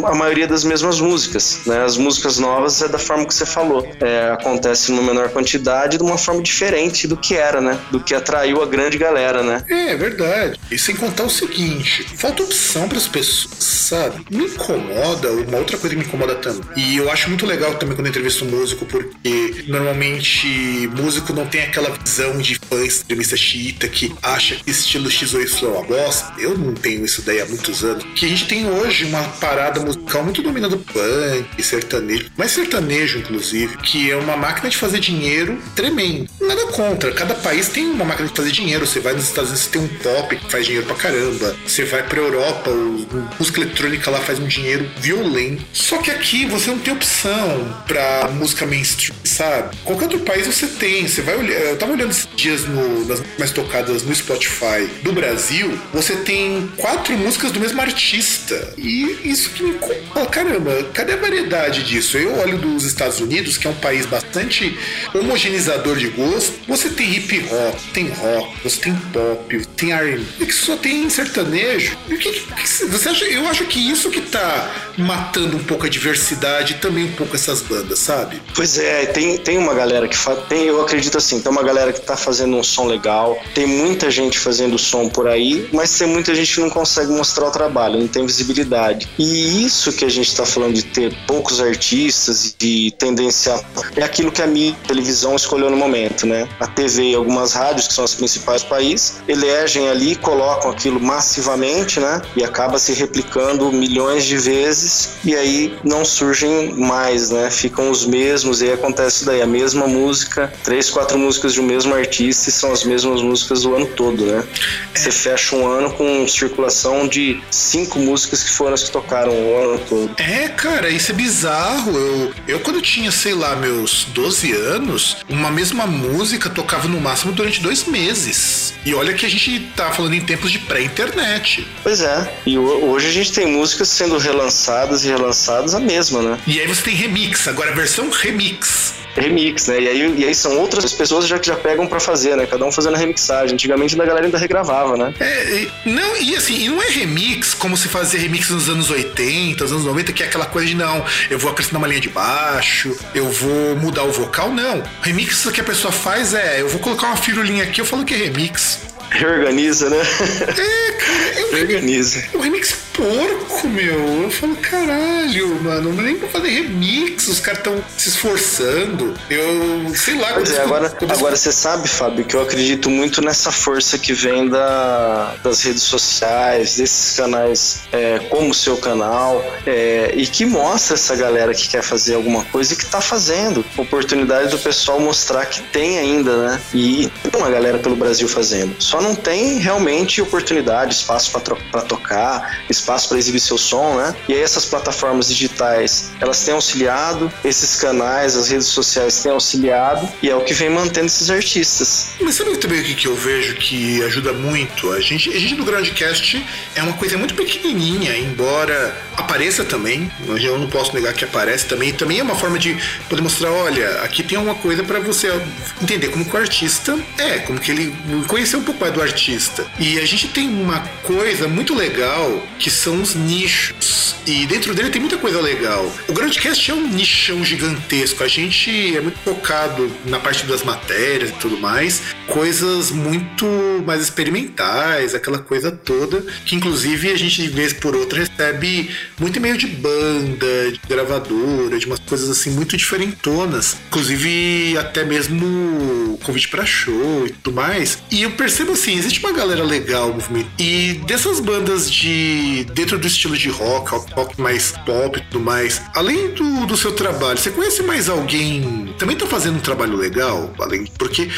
[SPEAKER 4] a maioria das mesmas músicas, né? As músicas novas é da forma que você falou é, acontece numa menor quantidade de uma forma diferente do que era, né? Do que atraiu a grande galera, né?
[SPEAKER 3] É, é verdade. E sem contar o seguinte, falta opção para as pessoas, sabe? Me incomoda, uma outra coisa que me incomoda também. E eu acho muito legal legal também quando eu entrevisto um músico, porque normalmente músico não tem aquela visão de fã extremista xiita que acha que estilo X ou Y é uma bosta. Eu não tenho isso daí há muitos anos. Que a gente tem hoje uma parada musical muito dominada punk, sertanejo, mais sertanejo, inclusive, que é uma máquina de fazer dinheiro tremendo. Nada contra, cada país tem uma máquina de fazer dinheiro. Você vai nos Estados Unidos, você tem um pop que faz dinheiro pra caramba. Você vai pra Europa, o, música eletrônica lá faz um dinheiro violento. Só que aqui você não tem opção pra música mainstream, sabe? Qualquer outro país você tem. Você vai olhar. Eu tava olhando esses dias no, nas mais tocadas no Spotify do Brasil. Você tem quatro músicas do mesmo artista. E isso que me. Oh, caramba, cadê a variedade disso? Eu olho dos Estados Unidos, que é um país bastante homogeneizador de gosto. Você tem hip hop, tem rock, você tem pop, tem R&B, que só tem sertanejo. E o que, que, você acha? Eu acho que isso que tá matando um pouco a diversidade e também um pouco essas bandas, sabe?
[SPEAKER 4] Pois é, tem, tem uma galera que faz. Tem, eu acredito assim, tem uma galera que tá fazendo um som legal, tem muita gente fazendo som por aí, mas tem muita gente que não consegue mostrar o trabalho, não tem visibilidade. E isso que a gente tá falando de ter poucos artistas e tendenciar é aquilo que a mídia, a televisão escolheu no momento, né? A TV e algumas rádios, que são as principais do país, elegem ali, colocam aquilo massivamente, né? E acaba se replicando milhões de vezes e aí não surgem mais, né? Ficam os mesmos e aí acontece daí a mesma música, três, quatro músicas de um mesmo artista e são as mesmas músicas do ano todo, né? Você fecha um ano com circulação de cinco músicas que foram as que tocaram o ano todo.
[SPEAKER 3] É, cara, isso é bizarro. Eu, eu quando tinha, sei lá, meus 12 anos, uma mesma música tocava no máximo durante dois meses. E olha que a gente tá falando em tempos de pré-internet.
[SPEAKER 4] Pois é. E hoje a gente tem músicas sendo relançadas e relançadas a mesma, né?
[SPEAKER 3] E aí você tem remix, agora a versão remix
[SPEAKER 4] remix, né? E aí, e aí são outras pessoas já que já pegam para fazer, né? Cada um fazendo a remixagem. Antigamente a galera ainda regravava, né?
[SPEAKER 3] É, e, não, e assim, e não é remix como se fazia remix nos anos 80, nos anos 90, que é aquela coisa de não, eu vou acrescentar uma linha de baixo, eu vou mudar o vocal, não. Remix que a pessoa faz é, eu vou colocar uma firulinha aqui, eu falo que é remix.
[SPEAKER 4] Reorganiza, né?
[SPEAKER 3] É, cara, eu,
[SPEAKER 4] Reorganiza.
[SPEAKER 3] O remix porco, meu. Eu falo, caralho, mano, não nem pra fazer remix, os caras estão se esforçando. Eu sei lá.
[SPEAKER 4] Pois é, agora, agora você sabe, Fábio, que eu acredito muito nessa força que vem da, das redes sociais, desses canais é, como o seu canal, é, e que mostra essa galera que quer fazer alguma coisa e que tá fazendo. Oportunidade do pessoal mostrar que tem ainda, né? E tem uma galera pelo Brasil fazendo. Só não tem realmente oportunidade, espaço para tocar, espaço para exibir seu som, né? E aí essas plataformas digitais, elas têm auxiliado, esses canais, as redes sociais têm auxiliado, e é o que vem mantendo esses artistas.
[SPEAKER 3] Mas sabe também o que, eu vejo que ajuda muito? A gente, a gente do Groundcast é uma coisa muito pequenininha, embora apareça também, eu não posso negar que aparece também, também é uma forma de poder mostrar, olha, aqui tem uma coisa para você entender como que o artista é, como que ele conhecer um pouco mais do artista. E a gente tem uma coisa muito legal que são os nichos. E dentro dele tem muita coisa legal. O Groundcast é um nichão gigantesco. A gente é muito focado na parte das matérias e tudo mais. Coisas muito mais experimentais, aquela coisa toda. Que inclusive a gente, de vez por outra, recebe muito e-mail de banda, de gravadora, de umas coisas assim muito diferentonas. Inclusive até mesmo convite para show e tudo mais. E eu percebo assim, existe uma galera legal no movimento. E dessas bandas de. Dentro do estilo de rock, rock mais pop e tudo mais, além do, do seu trabalho, você conhece mais alguém? Também tá fazendo um trabalho legal? Além, porque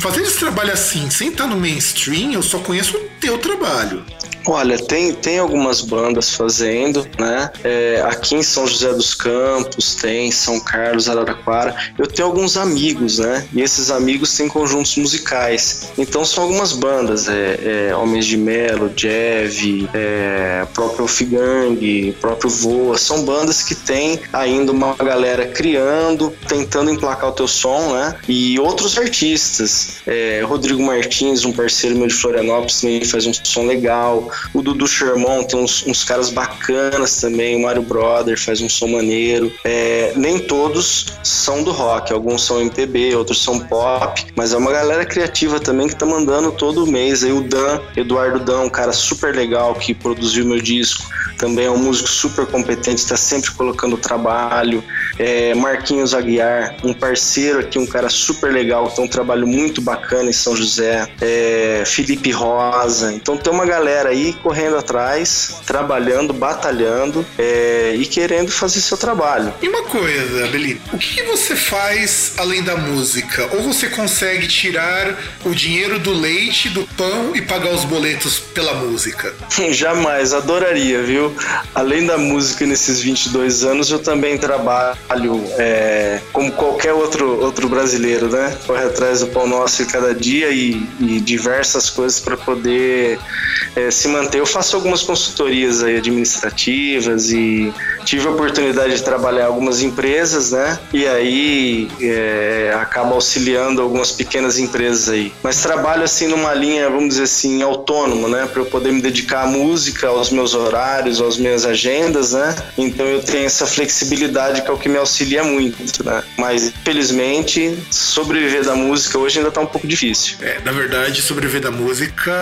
[SPEAKER 3] fazendo esse trabalho assim, sem estar no mainstream, eu só conheço o teu trabalho.
[SPEAKER 4] Olha, tem, tem algumas bandas fazendo, né? É, aqui em São José dos Campos, tem São Carlos, Araraquara. Eu tenho alguns amigos, né? E esses amigos têm conjuntos musicais. Então são algumas bandas, é, é Homens de Melo, Jev, é, próprio Figang, próprio Voa. São bandas que tem ainda uma galera criando, tentando emplacar o teu som, né? E outros artistas. É, Rodrigo Martins, um parceiro meu de Florianópolis, também faz um som legal. o Dudu Sherman tem uns, uns caras bacanas também, o Mario Brother faz um som maneiro. É, nem todos são do rock, alguns são MPB, outros são pop, mas é uma galera criativa também que tá mandando todo mês. Aí o Dan, Eduardo Dan, um cara super legal que produziu meu disco, também é um músico super competente, está sempre colocando trabalho. É, Marquinhos Aguiar, um parceiro aqui, um cara super legal, que tem um trabalho muito bacana em São José. É, Felipe Rosa. Então tem uma galera aí correndo atrás, trabalhando, batalhando é, e querendo fazer seu trabalho.
[SPEAKER 3] E uma coisa, Beli, o que você faz além da música? Ou você consegue tirar o dinheiro do leite, do pão e pagar os boletos pela música?
[SPEAKER 4] Jamais, adoraria, viu? Além da música nesses 22 anos, eu também trabalho é, como qualquer outro, outro brasileiro, né? Corre atrás do pão nosso cada dia e, e diversas coisas para poder é, se manter. Eu faço algumas consultorias aí administrativas e tive a oportunidade de trabalhar em algumas empresas, né? E aí é, acabo auxiliando algumas pequenas empresas aí. Mas trabalho assim numa linha, vamos dizer assim, autônoma, né? Para eu poder me dedicar à música, aos meus horários, às minhas agendas, né? Então eu tenho essa flexibilidade que é o que me auxilia muito, né? Mas infelizmente sobreviver da música hoje ainda tá um pouco difícil.
[SPEAKER 3] É, na verdade, sobreviver da música,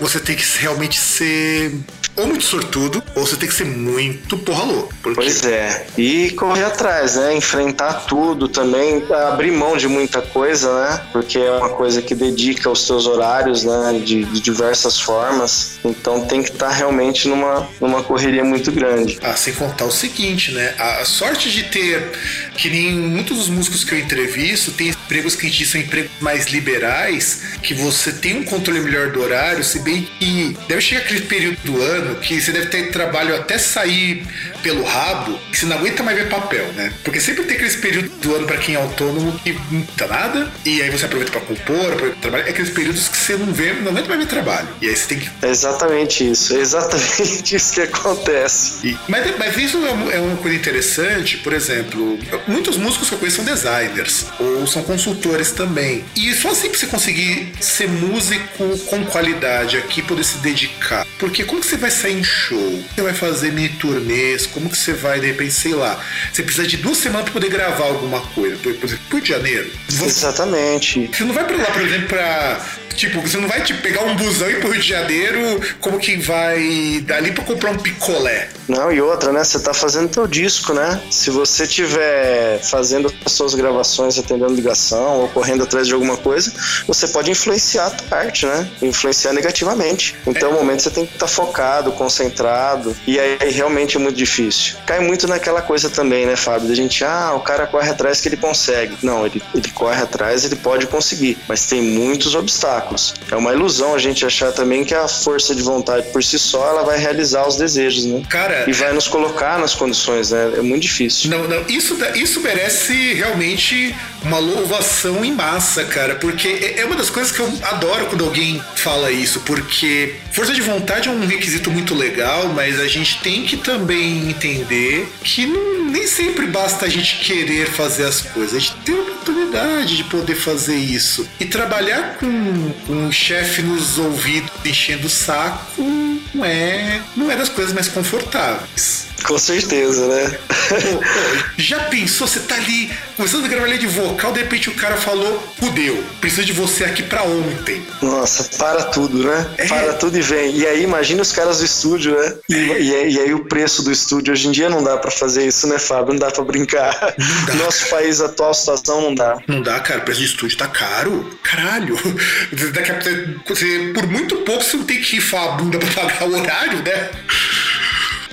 [SPEAKER 3] você tem que realmente ser ou muito sortudo, ou você tem que ser muito porra louca. Porque...
[SPEAKER 4] Pois é. E correr atrás, né? Enfrentar tudo também, abrir mão de muita coisa, né? Porque é uma coisa que dedica os teus horários, né? De, de diversas formas. Então tem que estar tá realmente numa, numa correria muito grande.
[SPEAKER 3] Ah, sem contar o seguinte, né? A sorte de ter, que nem muitos dos músicos que eu entrevisto, tem empregos que a gente são empregos mais liberais, que você tem um controle melhor do horário, se bem que deve chegar aquele período do ano que você deve ter trabalho até sair pelo rabo, que você não aguenta mais ver papel, né? Porque sempre tem aqueles períodos do ano para quem é autônomo que não tá nada, e aí você aproveita para compor, aproveita pra trabalhar. É aqueles períodos que você não vê, não aguenta mais ver trabalho. E aí você tem que.
[SPEAKER 4] É exatamente isso, é exatamente isso que acontece.
[SPEAKER 3] E, mas, mas isso é, é uma coisa interessante, por exemplo, muitos músicos que eu conheço são designers, ou são consultores também. E só assim pra você conseguir ser músico com qualidade aqui, poder se dedicar. Porque como que você vai sair em show? Você vai fazer mini turnês? Como que você vai, de repente, sei lá, você precisa de duas semanas para poder gravar alguma coisa. Por, exemplo, Rio de Janeiro.
[SPEAKER 4] Você, Exatamente.
[SPEAKER 3] Você não vai para lá, por exemplo, para Tipo, você não vai te pegar um busão e ir pro Rio de Janeiro como que vai dali pra comprar um picolé.
[SPEAKER 4] Não, e outra, né? Você tá fazendo teu disco, né? Se você tiver fazendo as suas gravações, atendendo ligação ou correndo atrás de alguma coisa, você pode influenciar a tua arte, né? Influenciar negativamente. Então, é. no momento você tem que tá focado, concentrado, e aí realmente é muito difícil. Cai muito naquela coisa também, né, Fábio? Da gente, ah, o cara corre atrás que ele consegue. Não, ele, ele corre atrás, ele pode conseguir, mas tem muitos obstáculos. É uma ilusão a gente achar também que a força de vontade por si só ela vai realizar os desejos, né?
[SPEAKER 3] Cara,
[SPEAKER 4] e vai nos colocar nas condições, né? É muito difícil.
[SPEAKER 3] Não, não, isso, isso merece realmente uma louvação em massa, cara, porque é, é uma das coisas que eu adoro quando alguém fala isso, porque força de vontade é um requisito muito legal, mas a gente tem que também entender que não, nem sempre basta a gente querer fazer as coisas, a gente tem a oportunidade de poder fazer isso. E trabalhar com um chefe nos ouvidos enchendo o saco não é, não é das coisas mais confortáveis.
[SPEAKER 4] Com certeza, né?
[SPEAKER 3] Já pensou, você tá ali começando a gravar de vocal, de repente o cara falou, fudeu, preciso de você aqui pra ontem.
[SPEAKER 4] Nossa, para tudo, né? É. Para tudo e vem. E aí imagina os caras do estúdio, né? E, é. e, e, aí o preço do estúdio, hoje em dia não dá pra fazer isso, né, Fábio? Não dá pra brincar. Dá. Nosso país, a atual situação, não dá.
[SPEAKER 3] Não dá, cara, o preço do estúdio tá caro. Caralho. Daqui a você, por muito pouco você não tem que rifar a bunda pra pagar o horário, né?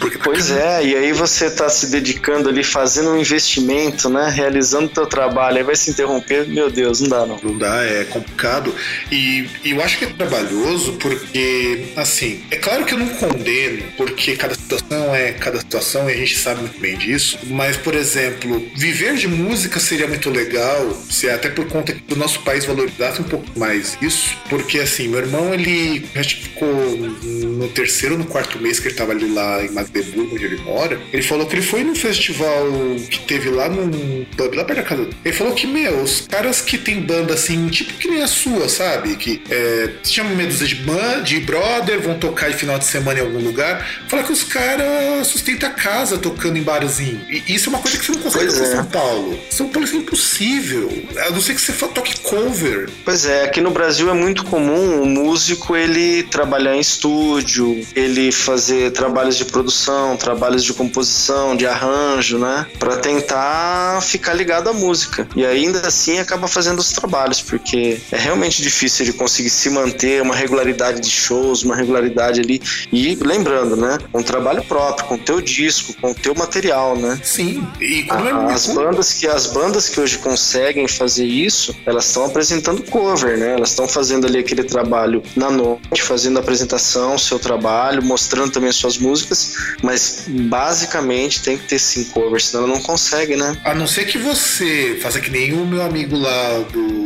[SPEAKER 4] Porque pois é, e aí você está se dedicando ali, fazendo um investimento, né? Realizando o teu trabalho, aí vai se interromper, meu Deus, não dá não.
[SPEAKER 3] Não dá, é complicado. E, e eu acho que é trabalhoso porque, assim, é claro que eu não condeno, porque cada situação é cada situação e a gente sabe muito bem disso. Mas, por exemplo, viver de música seria muito legal, se até por conta que o nosso país valorizasse um pouco mais isso. Porque, assim, meu irmão, ele acho que ficou no terceiro ou no quarto mês que ele estava ali lá em Madrid Magdeburgo, onde ele mora, ele falou que ele foi num festival que teve lá num pub, lá perto da casa dele. Ele falou que, meu, os caras que tem banda assim, tipo que nem a sua, sabe? Que é, se chamam meia dúzia de, band, de brother, vão tocar de final de semana em algum lugar. Fala que os caras sustentam a casa tocando em barzinho. E isso é uma coisa que você não consegue fazer em
[SPEAKER 4] é.
[SPEAKER 3] São Paulo. São Paulo isso é impossível. A não ser que você toque cover.
[SPEAKER 4] Pois é, aqui no Brasil é muito comum o músico ele trabalhar em estúdio, ele fazer trabalhos de produção, trabalhos de composição, de arranjo, né? Pra tentar ficar ligado à música. E ainda assim acaba fazendo os trabalhos, porque é realmente difícil ele conseguir se manter uma regularidade de shows, uma regularidade ali. E lembrando, né? Um trabalho próprio, com o teu disco, com o teu material, né?
[SPEAKER 3] Sim. E quando é
[SPEAKER 4] As bandas que as bandas que hoje conseguem fazer isso, elas estão apresentando cover, né? Elas estão fazendo ali aquele trabalho na noite, fazendo a apresentação, seu trabalho, mostrando também as suas músicas, mas basicamente tem que ter sim cover, senão ela não consegue, né?
[SPEAKER 3] A não ser que você faça que nem o meu amigo lá do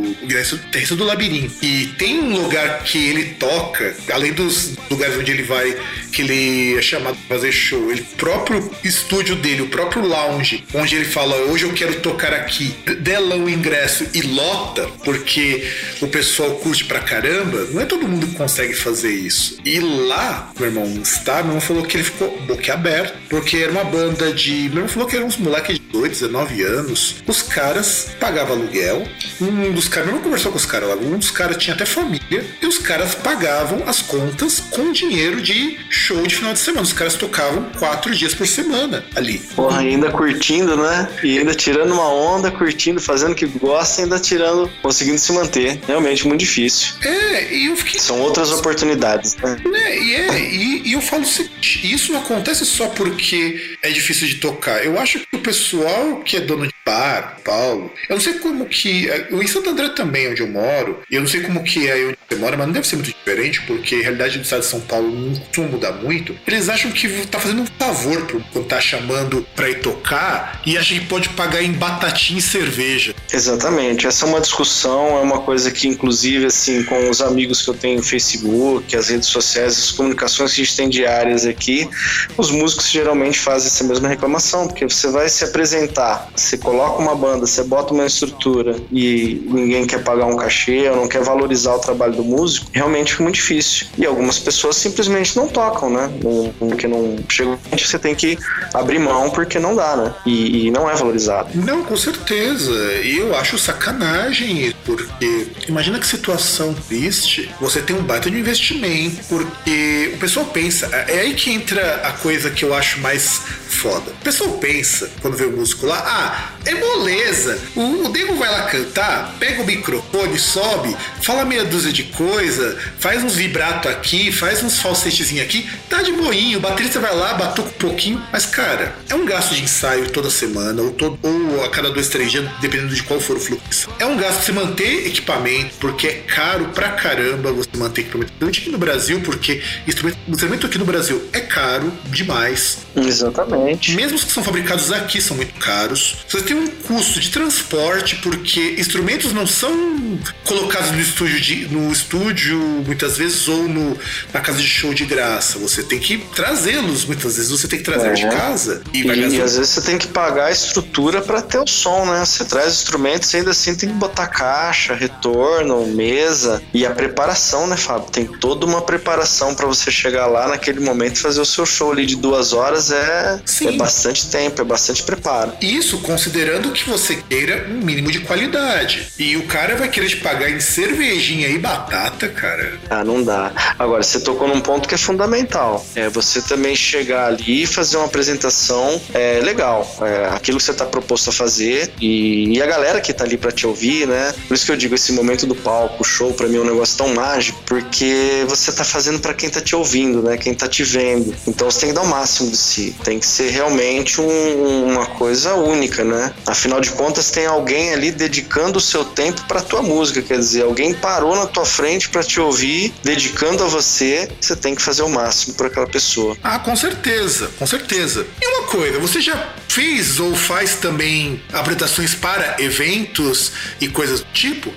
[SPEAKER 3] Terreço do Labirinto. E tem um lugar que ele toca, além dos lugares onde ele vai, que ele é chamado pra fazer show, ele próprio estúdio dele, o próprio lounge, onde ele fala, hoje eu quero tocar aqui, dela o ingresso e lota, porque o pessoal curte pra caramba, não é todo mundo que consegue fazer isso. E lá, meu irmão, Star, meu irmão falou que ele ficou boquiaberto, porque era uma banda de. Meu irmão falou que eram uns moleques de 18, 19 anos. Os caras pagavam aluguel. Um dos caras, meu irmão conversou com os caras lá, um dos caras tinha até família, e os caras pagavam as contas com dinheiro de show de final de semana. Os caras tocavam quatro dias por semana ali.
[SPEAKER 4] Porra, ainda curtindo, né? E ainda tirando uma onda, curtindo, fazendo o que gosta, ainda tirando, conseguindo se manter. Realmente muito difícil.
[SPEAKER 3] É, e eu fiquei
[SPEAKER 4] São outras oportunidades, né?
[SPEAKER 3] né? E, é, e, e eu falo o seguinte: isso não acontece só porque é difícil de tocar. Eu acho que o pessoal que é dono de bar, Paulo, eu não sei como que. Eu em Santo André também, onde eu moro, eu não sei como que é onde você mora, mas não deve ser muito diferente, porque a realidade do estado de São Paulo não costuma mudar muito. Eles acham que tá fazendo um favor pro, quando tá chamando pra ir tocar e acham que pode pagar em batatinha e cerveja.
[SPEAKER 4] Exatamente. Essa é uma discussão, é uma coisa que, inclusive, assim, com os amigos que eu tenho no Facebook, as redes sociais, as comunicações que a gente tem diárias aqui, os músicos geralmente fazem essa mesma reclamação, porque você vai se apresentar, você coloca uma banda, você bota uma estrutura e ninguém quer pagar um cachê ou não quer valorizar o trabalho do músico, realmente fica muito difícil. E algumas pessoas simplesmente não tocam, né? Porque não chega você tem que abrir mão porque não dá, né? E, e não é valorizado.
[SPEAKER 3] Não, com certeza. E eu acho sacanagem porque imagina que situação triste. Você tem um baita de investimento, porque o pessoal pensa. É aí que entra a coisa que eu acho mais foda. O pessoal pensa, quando vê o músico lá, ah, é moleza. O, o Nego vai lá cantar, pega o microfone, sobe, fala meia dúzia de coisa, faz uns vibrato aqui, faz uns falsetezinhos aqui, tá de boinho. O baterista vai lá, batuca um pouquinho. Mas, cara, é um gasto de ensaio toda semana, ou, todo, ou a cada dois, três dias, dependendo de qual for o fluxo. É um gasto de você manter equipamento, porque é caro pra caramba você manter equipamento. Principalmente aqui no Brasil, porque instrumento, instrumento aqui no Brasil é caro demais.
[SPEAKER 4] Exatamente.
[SPEAKER 3] Mesmo os que são fabricados aqui são muito caros. Você tem um custo de transporte, porque instrumentos não são colocados no estúdio, de- no estúdio muitas vezes, ou no, na casa de show de graça. Você tem que trazê-los, muitas vezes você tem que trazer de
[SPEAKER 4] Uhum.
[SPEAKER 3] casa. E,
[SPEAKER 4] E,
[SPEAKER 3] gastar-
[SPEAKER 4] às vezes você tem que pagar a estrutura para ter o som, né? Você traz instrumentos e ainda assim tem que botar caixa, retorno, mesa e a preparação, né, Fábio? Tem toda uma preparação para você chegar lá naquele momento e fazer o seu show ali de duas horas é,
[SPEAKER 3] Sim.
[SPEAKER 4] é bastante tempo, é bastante preparo.
[SPEAKER 3] Isso considerando que você queira um mínimo de qualidade. E o cara vai querer te pagar em cervejinha e batata, cara.
[SPEAKER 4] Ah, não dá. Agora, você tocou num ponto que é fundamental. É você também chegar ali e fazer uma apresentação é, legal. É, aquilo que você está proposto a fazer e, e a galera que tá ali para te ouvir, né? Por isso que eu digo, esse momento do palco, show, para mim é um negócio tão mágico, porque você tá fazendo para quem tá te ouvindo, né? Quem tá te vendo. Então você tem que dar o máximo de si. Tem que ser realmente um- uma coisa única, né? Afinal de contas, tem alguém ali dedicando o seu tempo para tua música, quer dizer, alguém parou na tua frente para te ouvir, dedicando a você, você tem que fazer o máximo para aquela pessoa.
[SPEAKER 3] Ah, com certeza, com certeza. E uma coisa, você já fez ou faz também apresentações para eventos e coisas do tipo?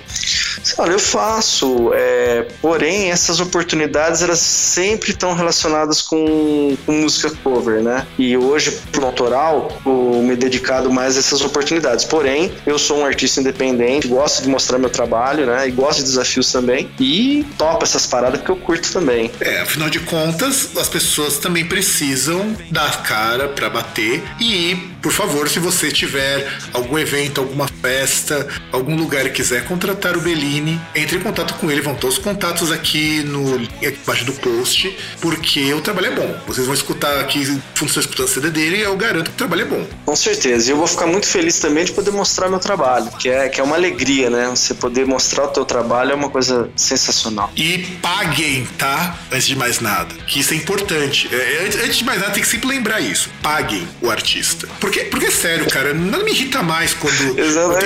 [SPEAKER 4] Olha, eu faço, é, porém essas oportunidades elas sempre estão relacionadas com, com, música cover, né? E hoje, pro autoral, eu me dedicado mais a essas oportunidades. Porém, eu sou um artista independente, gosto de mostrar meu trabalho, né? E gosto de desafios também. E topo essas paradas que eu curto também.
[SPEAKER 3] É, afinal de contas, as pessoas também precisam dar cara para bater e por favor, se você tiver algum evento, alguma festa, algum lugar e quiser contratar o Bellini, entre em contato com ele. Vão todos os contatos aqui no aqui embaixo do post, porque o trabalho é bom. Vocês vão escutar aqui, estão escutando CD dele eu garanto que o trabalho é bom.
[SPEAKER 4] Com certeza. E eu vou ficar muito feliz também de poder mostrar meu trabalho, que é, que é uma alegria, né? Você poder mostrar o teu trabalho é uma coisa sensacional.
[SPEAKER 3] E paguem, tá? Antes de mais nada. Que isso é importante. É, antes de mais nada, tem que sempre lembrar isso. Paguem o artista. Porque, porque é sério, cara, nada me irrita mais quando.
[SPEAKER 4] Exato.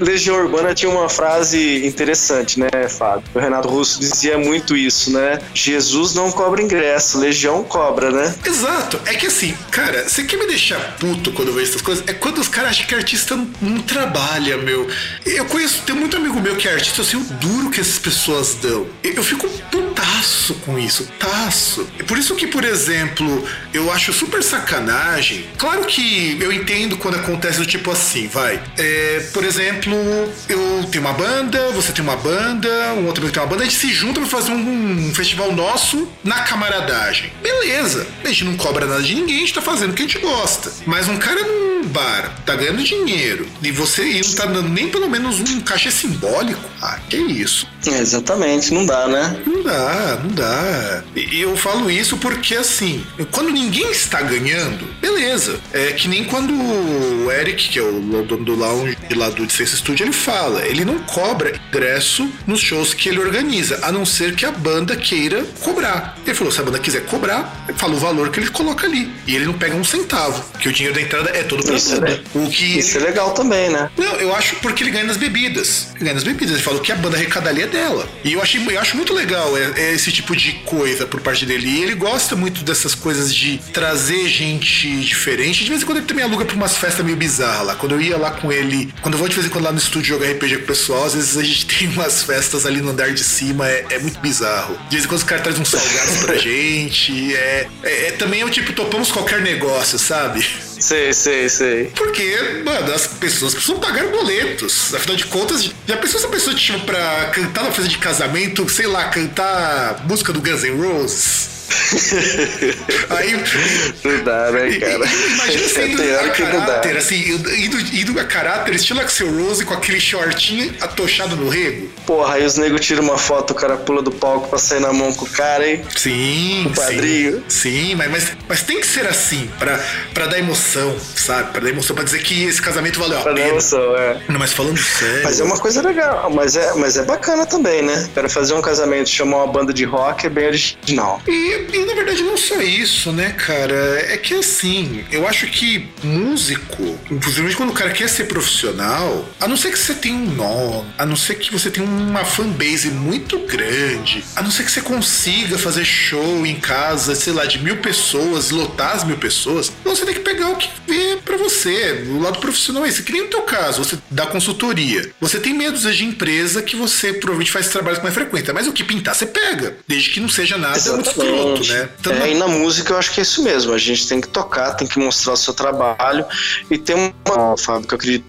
[SPEAKER 4] Legião Urbana tinha uma frase interessante, né, Fábio? O Renato Russo dizia muito isso, né? Jesus não cobra ingresso, Legião cobra, né?
[SPEAKER 3] Exato. É que assim, cara, você quer me deixar puto quando eu vejo essas coisas? É quando os caras acham que artista não, não trabalha, meu. Eu conheço, tem muito amigo meu que é artista, eu sei o duro que essas pessoas dão. Eu, fico putaço com isso, taço. Por isso que, por exemplo, eu acho super sacanagem Claro que eu entendo quando acontece do tipo assim, vai. É, por exemplo, eu tenho uma banda, você tem uma banda, um outro tem uma banda, a gente se junta pra fazer um, um, festival nosso na camaradagem. Beleza, a gente não cobra nada de ninguém, a gente tá fazendo o que a gente gosta. Mas um cara num bar tá ganhando dinheiro e você e não tá dando nem pelo menos um cachê simbólico, ah, que isso.
[SPEAKER 4] É, exatamente, não dá, né?
[SPEAKER 3] Não dá, não dá. E eu falo isso porque assim, quando ninguém está ganhando, beleza. É que nem quando o Eric, que é o dono do lounge lá do Sense Studio, ele fala, ele não cobra ingresso nos shows que ele organiza, a não ser que a banda queira cobrar. Ele falou, se a banda quiser cobrar, fala o valor que ele coloca ali. E ele não pega um centavo, que o dinheiro da entrada é todo pra
[SPEAKER 4] isso
[SPEAKER 3] banda.
[SPEAKER 4] É, o que isso ele... é legal também, né?
[SPEAKER 3] Não, eu acho porque ele ganha nas bebidas. Ele ganha nas bebidas. Ele falou que a banda arrecada ali é dela. E eu, achei, eu acho muito legal é, é esse tipo de coisa por parte dele. E ele gosta muito dessas coisas de trazer gente diferente. De vez em quando ele também aluga pra umas festas meio bizarras lá. Quando eu ia lá com ele, quando eu vou de vez em quando lá no estúdio jogar RPG com o pessoal, às vezes a gente tem umas festas ali no andar de cima, é, é muito bizarro. De vez em quando os caras trazem uns salgados pra gente. É, é, é, também é o tipo, topamos qualquer negócio, sabe?
[SPEAKER 4] Sei, sei, sei.
[SPEAKER 3] Porque, mano, as pessoas precisam pagar boletos. Afinal de contas, já pensou se a pessoa te chama pra cantar na festa de casamento, sei lá, cantar música do Guns N' Roses?
[SPEAKER 4] Aí. Não dá, né, cara?
[SPEAKER 3] Imagina você indo é a caráter, assim, indo, indo a caráter, estilo Axel Rose com aquele shortinho atochado no rego.
[SPEAKER 4] Porra, aí os negros tiram uma foto, o cara pula do palco pra sair na mão com o cara, hein?
[SPEAKER 3] Sim.
[SPEAKER 4] O padrinho.
[SPEAKER 3] Sim, sim mas, mas, mas, tem que ser assim, pra, pra dar emoção, sabe? Pra dar emoção, pra dizer que esse casamento valeu a
[SPEAKER 4] pra
[SPEAKER 3] pena.
[SPEAKER 4] Dar emoção, é.
[SPEAKER 3] Não, mas falando sério.
[SPEAKER 4] Mas é uma coisa legal, mas é, mas é bacana também, né? Quero fazer um casamento, chamar uma banda de rock é bem original.
[SPEAKER 3] E e na verdade não só isso, né, cara? É que assim, eu acho que músico, inclusive quando o cara quer ser profissional, a não ser que você tenha um nome, a não ser que você tenha uma fanbase muito grande, a não ser que você consiga fazer show em casa, sei lá, de mil pessoas, lotar as mil pessoas, você tem que pegar o que vê pra você. O lado profissional é esse. Que nem no teu caso, você dá consultoria. Você tem medo de empresa que você provavelmente faz trabalho com mais frequência, mas o que pintar você pega, desde que não seja nada
[SPEAKER 4] Exatamente.
[SPEAKER 3] muito escroto, né?
[SPEAKER 4] Então, é, e na música eu acho que é isso mesmo. A gente tem que tocar, tem que mostrar o seu trabalho. E tem uma, Fábio, que eu acredito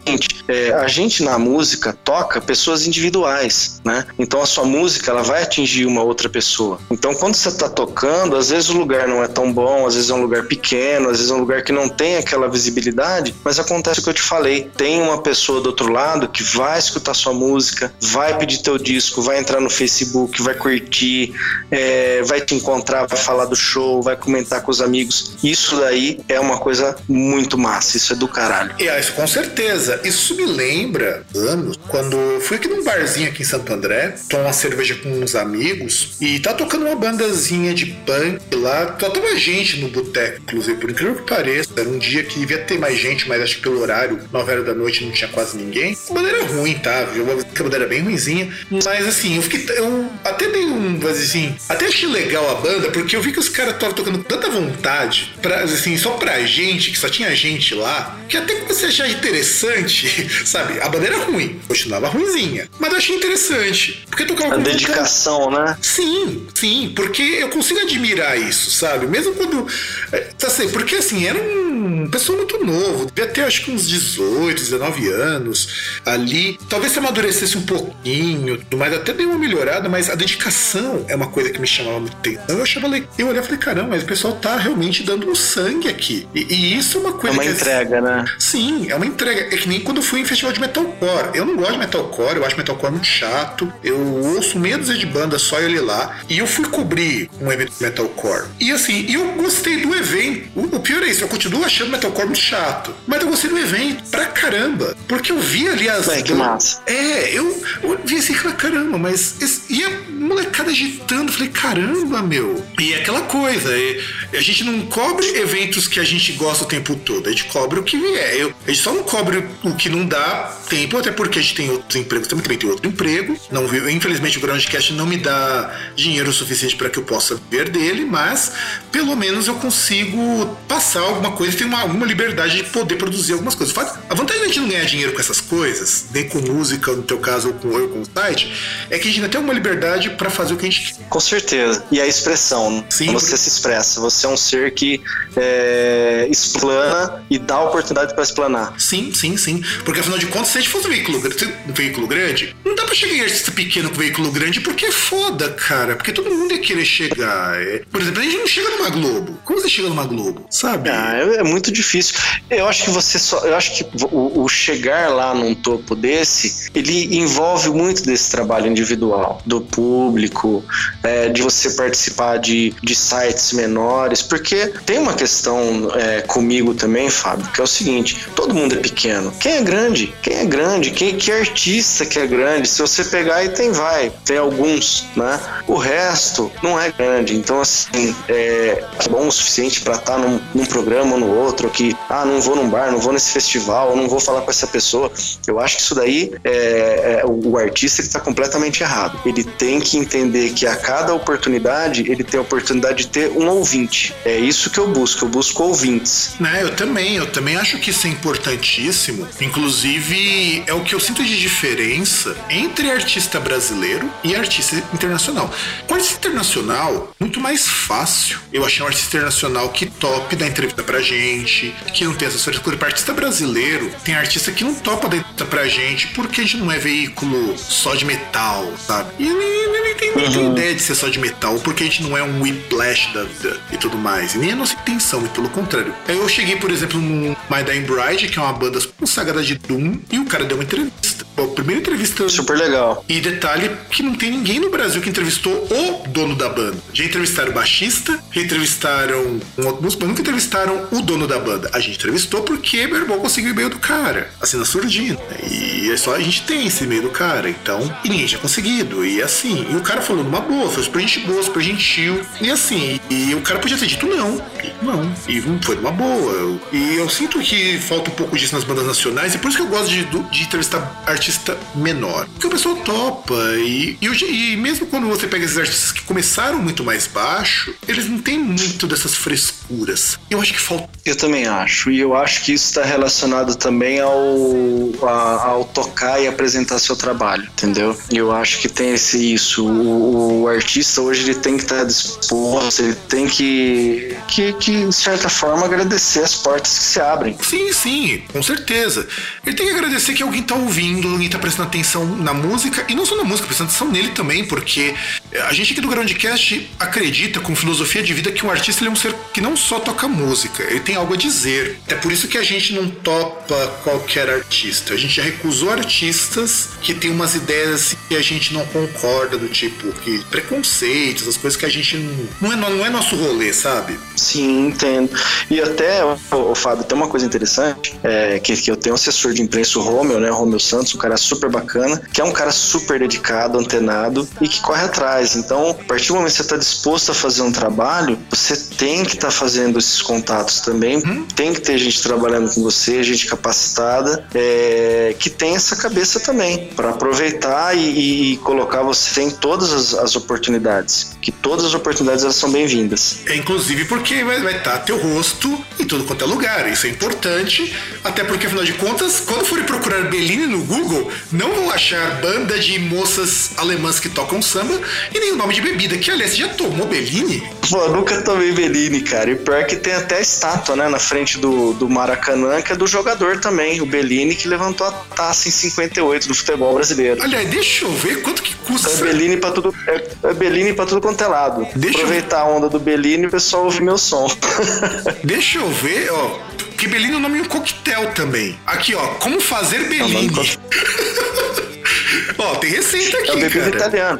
[SPEAKER 4] é, a gente na música toca pessoas individuais, né? Então a sua música ela vai atingir uma outra pessoa. Então quando você está tocando, às vezes o lugar não é tão bom, às vezes é um lugar pequeno, às vezes é um lugar que não tem aquela visibilidade, mas acontece o que eu te falei. Tem uma pessoa do outro lado que vai escutar sua música, vai pedir teu disco, vai entrar no Facebook, vai curtir, é, vai te encontrar, falar do show, vai comentar com os amigos. Isso daí é uma coisa muito massa, isso é do caralho.
[SPEAKER 3] É, isso com certeza. Isso me lembra anos, quando fui aqui num barzinho aqui em Santo André, tomar uma cerveja com uns amigos e tá tocando uma bandazinha de punk lá. Só tava gente no boteco, inclusive, por incrível que pareça. Era um dia que devia ter mais gente, mas acho que pelo horário, 9 horas da noite, não tinha quase ninguém. A banda era ruim, tá? Viu? A banda era bem ruimzinha. Mas assim, eu fiquei. Eu até dei um. Assim, até achei legal a banda, porque eu vi que os caras estavam tocando tanta vontade, pra, assim, só pra gente, que só tinha gente lá, que até que você achar interessante, sabe? A banda era ruim, continuava ruimzinha. Mas eu achei interessante. Porque tocava
[SPEAKER 4] A
[SPEAKER 3] com
[SPEAKER 4] dedicação, né?
[SPEAKER 3] Sim, sim, porque eu consigo admirar isso, sabe? Mesmo quando. assim, porque assim, era um pessoa muito novo, devia ter acho que uns 18, 19 anos ali. Talvez se amadurecesse um pouquinho, mais, até deu uma melhorada, mas a dedicação é uma coisa que me chamava muito atenção. Eu achava legal. Eu olhava e falei, caramba, mas o pessoal tá realmente dando um sangue aqui. E, e isso é uma
[SPEAKER 4] É
[SPEAKER 3] coisa
[SPEAKER 4] uma
[SPEAKER 3] que.
[SPEAKER 4] entrega, né?
[SPEAKER 3] Sim, é uma entrega. É que nem quando eu fui em festival de metalcore. Eu não gosto de metalcore, eu acho metalcore muito chato. Eu ouço meia dúzia de banda só ele lá. E eu fui cobrir um evento de metalcore. E assim, eu gostei do evento. O, o pior é isso, eu continuo achando metalcore muito chato. Mas eu gostei do evento pra caramba. Porque eu vi ali as.
[SPEAKER 4] Bem, que massa.
[SPEAKER 3] É, eu, eu vi assim, falei, caramba, mas. esse- E a molecada agitando, falei, caramba, meu. E é aquela coisa, a gente não cobre eventos que a gente gosta o tempo todo, a gente cobre o que vier. Eu, a gente só não cobre o que não dá tempo, até porque a gente tem outros empregos, também, também tem outro emprego. Não, infelizmente o Groundcast não me dá dinheiro suficiente para que eu possa viver dele, mas pelo menos eu consigo passar alguma coisa, ter uma, alguma liberdade de poder produzir algumas coisas. A vantagem da gente não ganhar dinheiro com essas coisas, nem com música, no teu caso, ou com, ou com o site, é que a gente ainda tem uma liberdade para fazer o que a gente quer.
[SPEAKER 4] Com certeza. E a expressão, né?
[SPEAKER 3] Sim,
[SPEAKER 4] você
[SPEAKER 3] porque-
[SPEAKER 4] se expressa. Você é um ser que é, explana e dá oportunidade para explanar.
[SPEAKER 3] Sim, sim, sim. Porque afinal de contas, se a gente fosse um veículo, um veículo grande, não dá pra chegar em artista pequeno com veículo grande porque é foda, cara. Porque todo mundo ia querer chegar. É- Por exemplo, a gente não chega numa Globo. Como você chega numa Globo? Sabe?
[SPEAKER 4] Ah, é, é muito difícil. Eu acho que você só. Eu acho que o, o chegar lá num topo desse, ele envolve muito desse trabalho individual, do público, é, de você participar de, de sites menores, porque tem uma questão é, comigo também, Fábio, que é o seguinte: todo mundo é pequeno. Quem é grande? Quem é grande? Quem, que artista que é grande? Se você pegar e tem vai, tem alguns, né? O resto não é grande. Então, assim, é bom o suficiente para estar num, num programa ou no outro, que, ah, não vou num bar, não vou nesse festival, não vou falar com essa pessoa. Eu acho que isso daí é, é o, artista que está completamente errado. Ele tem que entender que a cada oportunidade ele tem oportunidade de ter um ouvinte. É isso que eu busco, eu busco ouvintes.
[SPEAKER 3] Né, eu também, eu também acho que isso é importantíssimo. Inclusive, é o que eu sinto de diferença entre artista brasileiro e artista internacional. Com artista internacional, muito mais fácil. Eu achei um artista internacional que top da entrevista pra gente, que não tem essas frescuras. Para artista brasileiro, tem artista que não topa dar entrevista pra gente porque a gente não é veículo só de metal, sabe? E nem, nem, nem tem, nem tem ideia de ser só de metal, porque a gente não é um whiplash da vida e tudo mais. E nem é a nossa intenção, muito pelo contrário. Eu cheguei, por exemplo, no My Dying Bride, que é uma banda consagrada de Doom, e o cara deu uma entrevista. A primeira entrevista.
[SPEAKER 4] Super legal.
[SPEAKER 3] E detalhe que não tem ninguém no Brasil que entrevistou o dono da banda. Já entrevistaram o baixista, já entrevistaram um outro músico, mas nunca entrevistaram o dono da banda. A gente entrevistou porque meu irmão conseguiu o e-mail do cara, assim, na surdina. E é só a gente tem esse e-mail do cara, então. E ninguém tinha conseguido. E assim, e o cara falou numa boa, foi super gente boa, super gentil. E assim, e o cara podia ter dito não. Não. E foi numa boa. E eu sinto que falta um pouco disso nas bandas nacionais, e por isso que eu gosto de, de entrevistar artista menor. Porque o pessoal topa. E, e, hoje- e mesmo quando você pega esses artistas que começaram muito mais baixo, eles não têm muito dessas frescuras. Eu acho que falta.
[SPEAKER 4] Eu também acho. E eu acho que isso está relacionado também ao, a- ao tocar e apresentar seu trabalho, entendeu? E eu acho que tem esse isso. O, o artista hoje ele tem que estar disposto, ele tem que, que, que, de certa forma, agradecer as portas que se abrem.
[SPEAKER 3] Sim, sim, com certeza. Ele tem que agradecer que alguém tá ouvindo ninguém tá prestando atenção na música, e não só na música, prestando atenção nele também, porque a gente aqui do Groundcast acredita com filosofia de vida que um artista é um ser que não só toca música, ele tem algo a dizer. É por isso que a gente não topa qualquer artista. A gente já recusou artistas que tem umas ideias assim, que a gente não concorda, do tipo, que preconceitos, as coisas que a gente não, não, é, não é nosso rolê, sabe?
[SPEAKER 4] Sim, entendo. E até, o, o Fábio, tem uma coisa interessante, é, que, que eu tenho um assessor de imprensa, o Romeu, né, o Romeu Santos, um cara super bacana, que é um cara super dedicado, antenado e que corre atrás. Então, a partir do momento que você está disposto a fazer um trabalho, você tem que estar tá fazendo esses contatos também, hum? tem que ter gente trabalhando com você, gente capacitada, é, que tem essa cabeça também, para aproveitar e, e, colocar você em todas as, as, oportunidades, que todas as oportunidades elas são bem-vindas.
[SPEAKER 3] É, inclusive porque vai, vai estar tá teu rosto em tudo quanto é lugar, isso é importante, até porque afinal de contas, quando forem procurar Bellini no Google, não vão achar banda de moças alemãs que tocam samba e nem o nome de bebida, que aliás, você já tomou Bellini?
[SPEAKER 4] Pô, nunca tomei Bellini, cara, e pior que tem até a estátua, né, na frente do, do Maracanã, que é do jogador também, o Bellini, que levantou a taça em 58 do futebol brasileiro.
[SPEAKER 3] Aliás, deixa eu ver quanto que custa.
[SPEAKER 4] É Bellini pra tudo, é, é Bellini pra tudo quanto é lado. Deixa Aproveitar eu... a onda do Bellini, o pessoal ouve meu som.
[SPEAKER 3] deixa eu ver, ó, que Bellini é o nome de um coquetel também. Aqui, ó, como fazer é Bellini. Ó, tem receita aqui, é bebida cara.
[SPEAKER 4] italiano.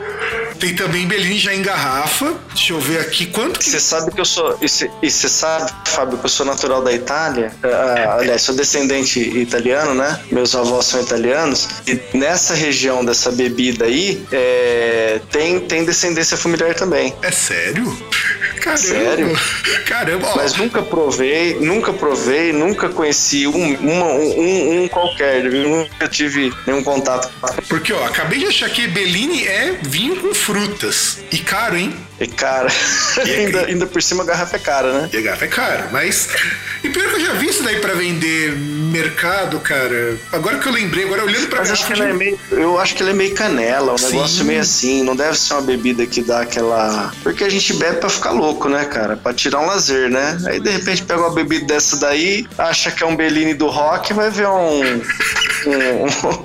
[SPEAKER 3] Tem também Bellini já em garrafa. Deixa eu ver aqui quanto
[SPEAKER 4] que... Você sabe que eu sou... E você sabe, Fábio, que eu sou natural da Itália? Uh, aliás, sou descendente italiano, né? Meus avós são italianos. E nessa região dessa bebida aí, é, tem, tem descendência familiar também.
[SPEAKER 3] É sério? Caramba.
[SPEAKER 4] Sério?
[SPEAKER 3] Caramba. Ó.
[SPEAKER 4] Mas nunca provei, nunca provei, nunca conheci um, uma, um, um qualquer. Nunca tive nenhum contato.
[SPEAKER 3] Porque, ó, acabei de achar que Bellini é vinho com frutas. E caro, hein?
[SPEAKER 4] É caro. E é ainda, ainda por cima a garrafa é cara, né?
[SPEAKER 3] E a garrafa é cara, mas. E pior que eu já vi isso daí pra vender mercado, cara. Agora que eu lembrei, agora olhando pra
[SPEAKER 4] mas acho que de... é meio, Eu acho que ele é meio canela, um Sim. negócio meio assim. Não deve ser uma bebida que dá aquela. Porque a gente bebe pra ficar louco, né, cara? Pra tirar um lazer, né? Aí de repente pega uma bebida dessa daí, acha que é um Bellini do rock vai ver um. um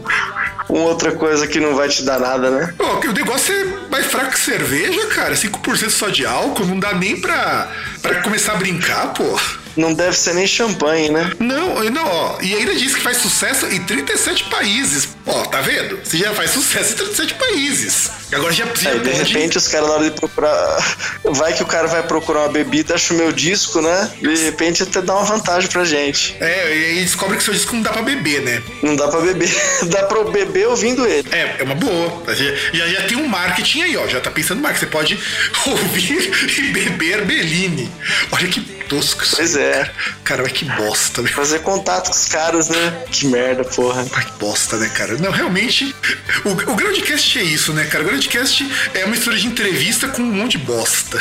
[SPEAKER 4] uma outra coisa que não vai te dar nada, né?
[SPEAKER 3] Pô, o negócio é mais fraco que cerveja, cara. 5% só de álcool, não dá nem pra, pra começar a brincar, pô.
[SPEAKER 4] Não deve ser nem champanhe, né?
[SPEAKER 3] Não, não, ó. E ainda diz que faz sucesso em 37 países. Ó, tá vendo? Você já faz sucesso em 37 países. Agora já precisa.
[SPEAKER 4] Aí, de pode... repente, os caras, na hora de procurar. Vai que o cara vai procurar uma bebida, acha o meu disco, né? De repente, até dá uma vantagem pra gente.
[SPEAKER 3] É, e aí descobre que seu disco não dá pra beber, né?
[SPEAKER 4] Não dá pra beber. dá pra beber ouvindo ele.
[SPEAKER 3] É, é uma boa. Já, já, tem um marketing aí, ó. Já tá pensando no marketing. Você pode ouvir e beber Bellini. Olha que tosco.
[SPEAKER 4] Pois é.
[SPEAKER 3] Cara, mas que bosta,
[SPEAKER 4] né? Fazer contato com os caras, né? Que merda, porra.
[SPEAKER 3] Mas que bosta, né, cara? Não, realmente, o, o Groundcast é isso, né, cara? O Groundcast é uma história de entrevista com um monte de bosta.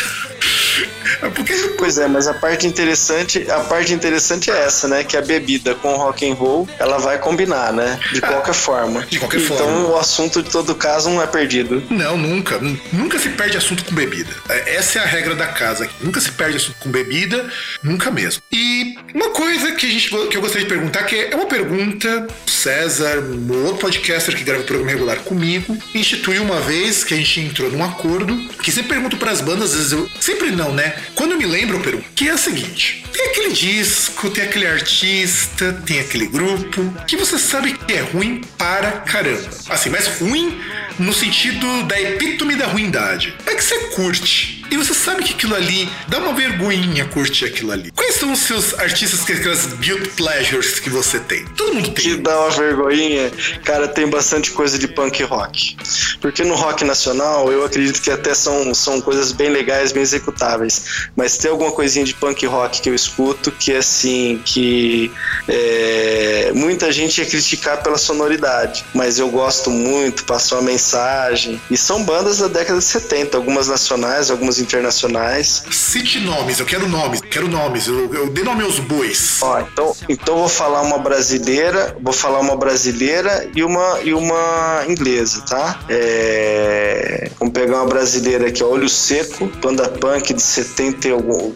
[SPEAKER 4] Porque... Pois é, mas a parte interessante, a parte interessante é essa, né? Que a bebida com rock and roll, ela vai combinar, né? De ah, qualquer forma.
[SPEAKER 3] De qualquer
[SPEAKER 4] então,
[SPEAKER 3] forma.
[SPEAKER 4] Então o assunto de todo caso não é perdido.
[SPEAKER 3] Não, nunca. Nunca se perde assunto com bebida. É, essa é a regra da casa. Nunca se perde assunto com bebida, nunca mesmo. E uma coisa que, a gente, que eu gostaria de perguntar, que é uma pergunta, César, um outro podcaster que grava o programa regular comigo, instituiu uma vez que a gente entrou num acordo, que sempre pergunto para as bandas, às vezes eu. Sempre não, né? Quando eu me lembro, Peru, que é o seguinte: tem aquele disco, tem aquele artista, tem aquele grupo, que você sabe que é ruim para caramba. Assim, mas ruim no sentido da epítome da ruindade. É que você curte. E você sabe que aquilo ali dá uma vergonhinha curtir aquilo ali. Quais são os seus artistas, que aquelas guilt pleasures que você tem? Todo mundo tem.
[SPEAKER 4] Que dá uma vergonhinha, cara, tem bastante coisa de punk rock. Porque no rock nacional, eu acredito que até são, são coisas bem legais, bem executáveis. Mas tem alguma coisinha de punk rock que eu escuto que, assim, que é, muita gente ia criticar pela sonoridade. Mas eu gosto muito, passou a mensagem. E são bandas da década de 70, algumas nacionais, algumas internacionais.
[SPEAKER 3] Cite nomes, eu quero nomes, quero nomes. Eu, eu dei nome aos bois.
[SPEAKER 4] Ó, então, então vou falar uma brasileira, vou falar uma brasileira e uma, e uma inglesa, tá? É, vamos pegar uma brasileira aqui, ó, Olho Seco, banda punk de 70,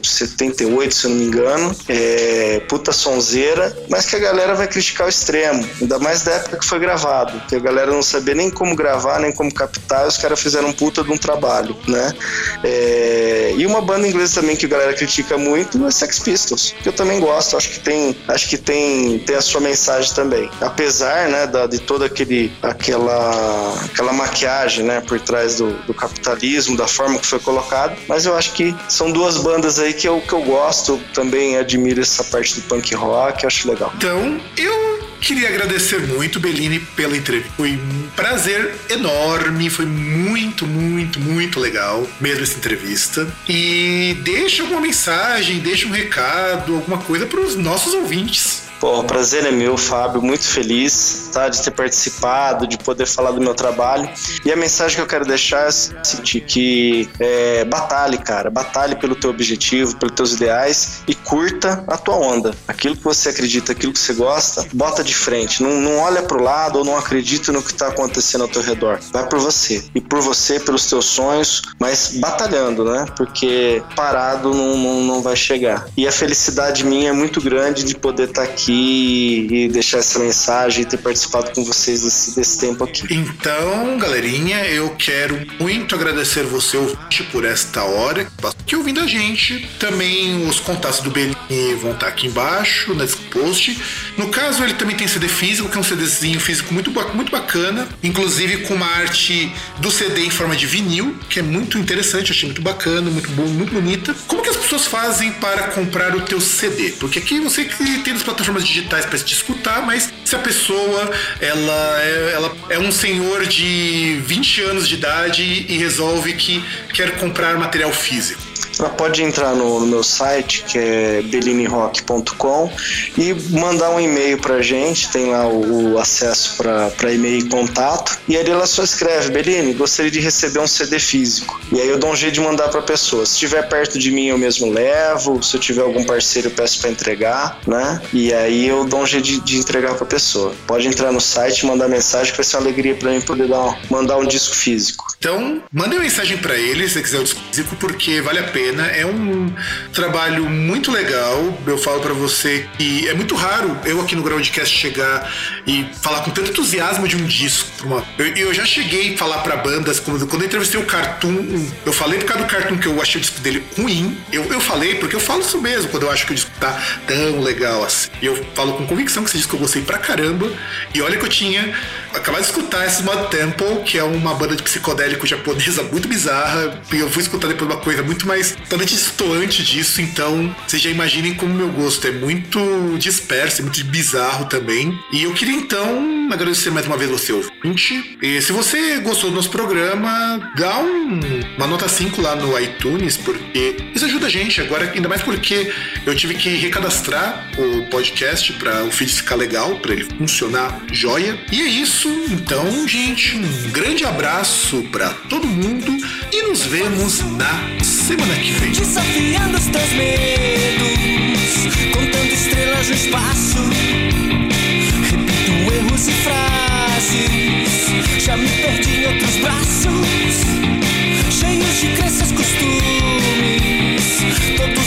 [SPEAKER 4] 78, se eu não me engano. É, puta sonzeira, mas que a galera vai criticar o extremo, ainda mais da época que foi gravado, que a galera não sabia nem como gravar, nem como captar, e os caras fizeram um puta de um trabalho, né? É, e uma banda inglesa também que a galera critica muito é Sex Pistols, que eu também gosto, acho que tem, acho que tem, tem a sua mensagem também. Apesar, né, da, de toda aquele, aquela, aquela maquiagem, né, por trás do, do capitalismo, da forma que foi colocado, mas eu acho que são duas bandas aí que eu, que eu gosto, também admiro essa parte do punk rock, acho legal.
[SPEAKER 3] Então, eu Queria agradecer muito, Bellini, pela entrevista. Foi um prazer enorme, foi muito, muito, muito legal mesmo essa entrevista. E deixa alguma mensagem, deixa um recado, alguma coisa para os nossos ouvintes.
[SPEAKER 4] Pô, prazer é meu, Fábio. Muito feliz tá, de ter participado, de poder falar do meu trabalho. E a mensagem que eu quero deixar é de que é, batalhe, cara. Batalhe pelo teu objetivo, pelos teus ideais e curta a tua onda. Aquilo que você acredita, aquilo que você gosta, bota de frente. Não, não olha pro lado ou não acredita no que tá acontecendo ao teu redor. Vai por você. E por você, pelos teus sonhos, mas batalhando, né? Porque parado não, não, não vai chegar. E a felicidade minha é muito grande de poder estar tá aqui aqui e deixar essa mensagem e ter participado com vocês desse, desse tempo aqui.
[SPEAKER 3] Então, galerinha, eu quero muito agradecer você por esta hora que ouvindo a gente. Também os contatos do Bellini vão estar aqui embaixo nesse post. No caso, ele também tem CD físico, que é um CDzinho físico muito, muito bacana, inclusive com uma arte do CD em forma de vinil, que é muito interessante, achei muito bacana, muito bom, muito bonita. Como que as pessoas fazem para comprar o teu CD? Porque aqui você que tem as plataformas plataformas digitais para te escutar, mas se a pessoa ela é, ela é um senhor de 20 anos de idade e resolve que quer comprar material físico
[SPEAKER 4] ela pode entrar no, no meu site, que é bellinirock.com, e mandar um e-mail pra gente, tem lá o, o acesso para e-mail e contato, e ali ela só escreve, Bellini, gostaria de receber um CD físico. E aí eu dou um jeito de mandar pra pessoa. Se estiver perto de mim, eu mesmo levo, se eu tiver algum parceiro, eu peço para entregar, né? E aí eu dou um jeito de, de entregar pra pessoa. Pode entrar no site, mandar mensagem, que vai ser uma alegria para mim poder dar, mandar um disco físico.
[SPEAKER 3] Então, mande mensagem para ele, se você quiser o disco físico, porque vale a pena pena. É um trabalho muito legal. Eu falo para você que é muito raro eu aqui no Groundcast chegar e falar com tanto entusiasmo de um disco. Eu, eu, já cheguei a falar para bandas, quando, quando eu entrevistei o Cartoon, eu falei por causa do Cartoon que eu achei o disco dele ruim. Eu, eu falei, porque eu falo isso mesmo, quando eu acho que o disco tá tão legal assim. E eu falo com convicção que esse disco eu gostei pra caramba. E olha que eu tinha acabado de escutar esse Mod Temple, que é uma banda de psicodélico japonesa muito bizarra. E eu fui escutar depois uma coisa muito mais totalmente distoante disso, então vocês já imaginem como meu gosto é muito disperso, é muito bizarro também. E eu queria então agradecer mais uma vez você ouvinte. E se você gostou do nosso programa, dá um, uma nota 5 lá no iTunes, porque isso ajuda a gente agora, ainda mais porque eu tive que recadastrar o podcast para o feed ficar legal, para ele funcionar joia. E é isso, então, gente, um grande abraço para todo mundo e nos vemos na semana.
[SPEAKER 2] Desafiando os teus medos, contando estrelas no espaço. Repito erros e frases, já me perdi em outros braços, cheios de crenças, costumes. Todos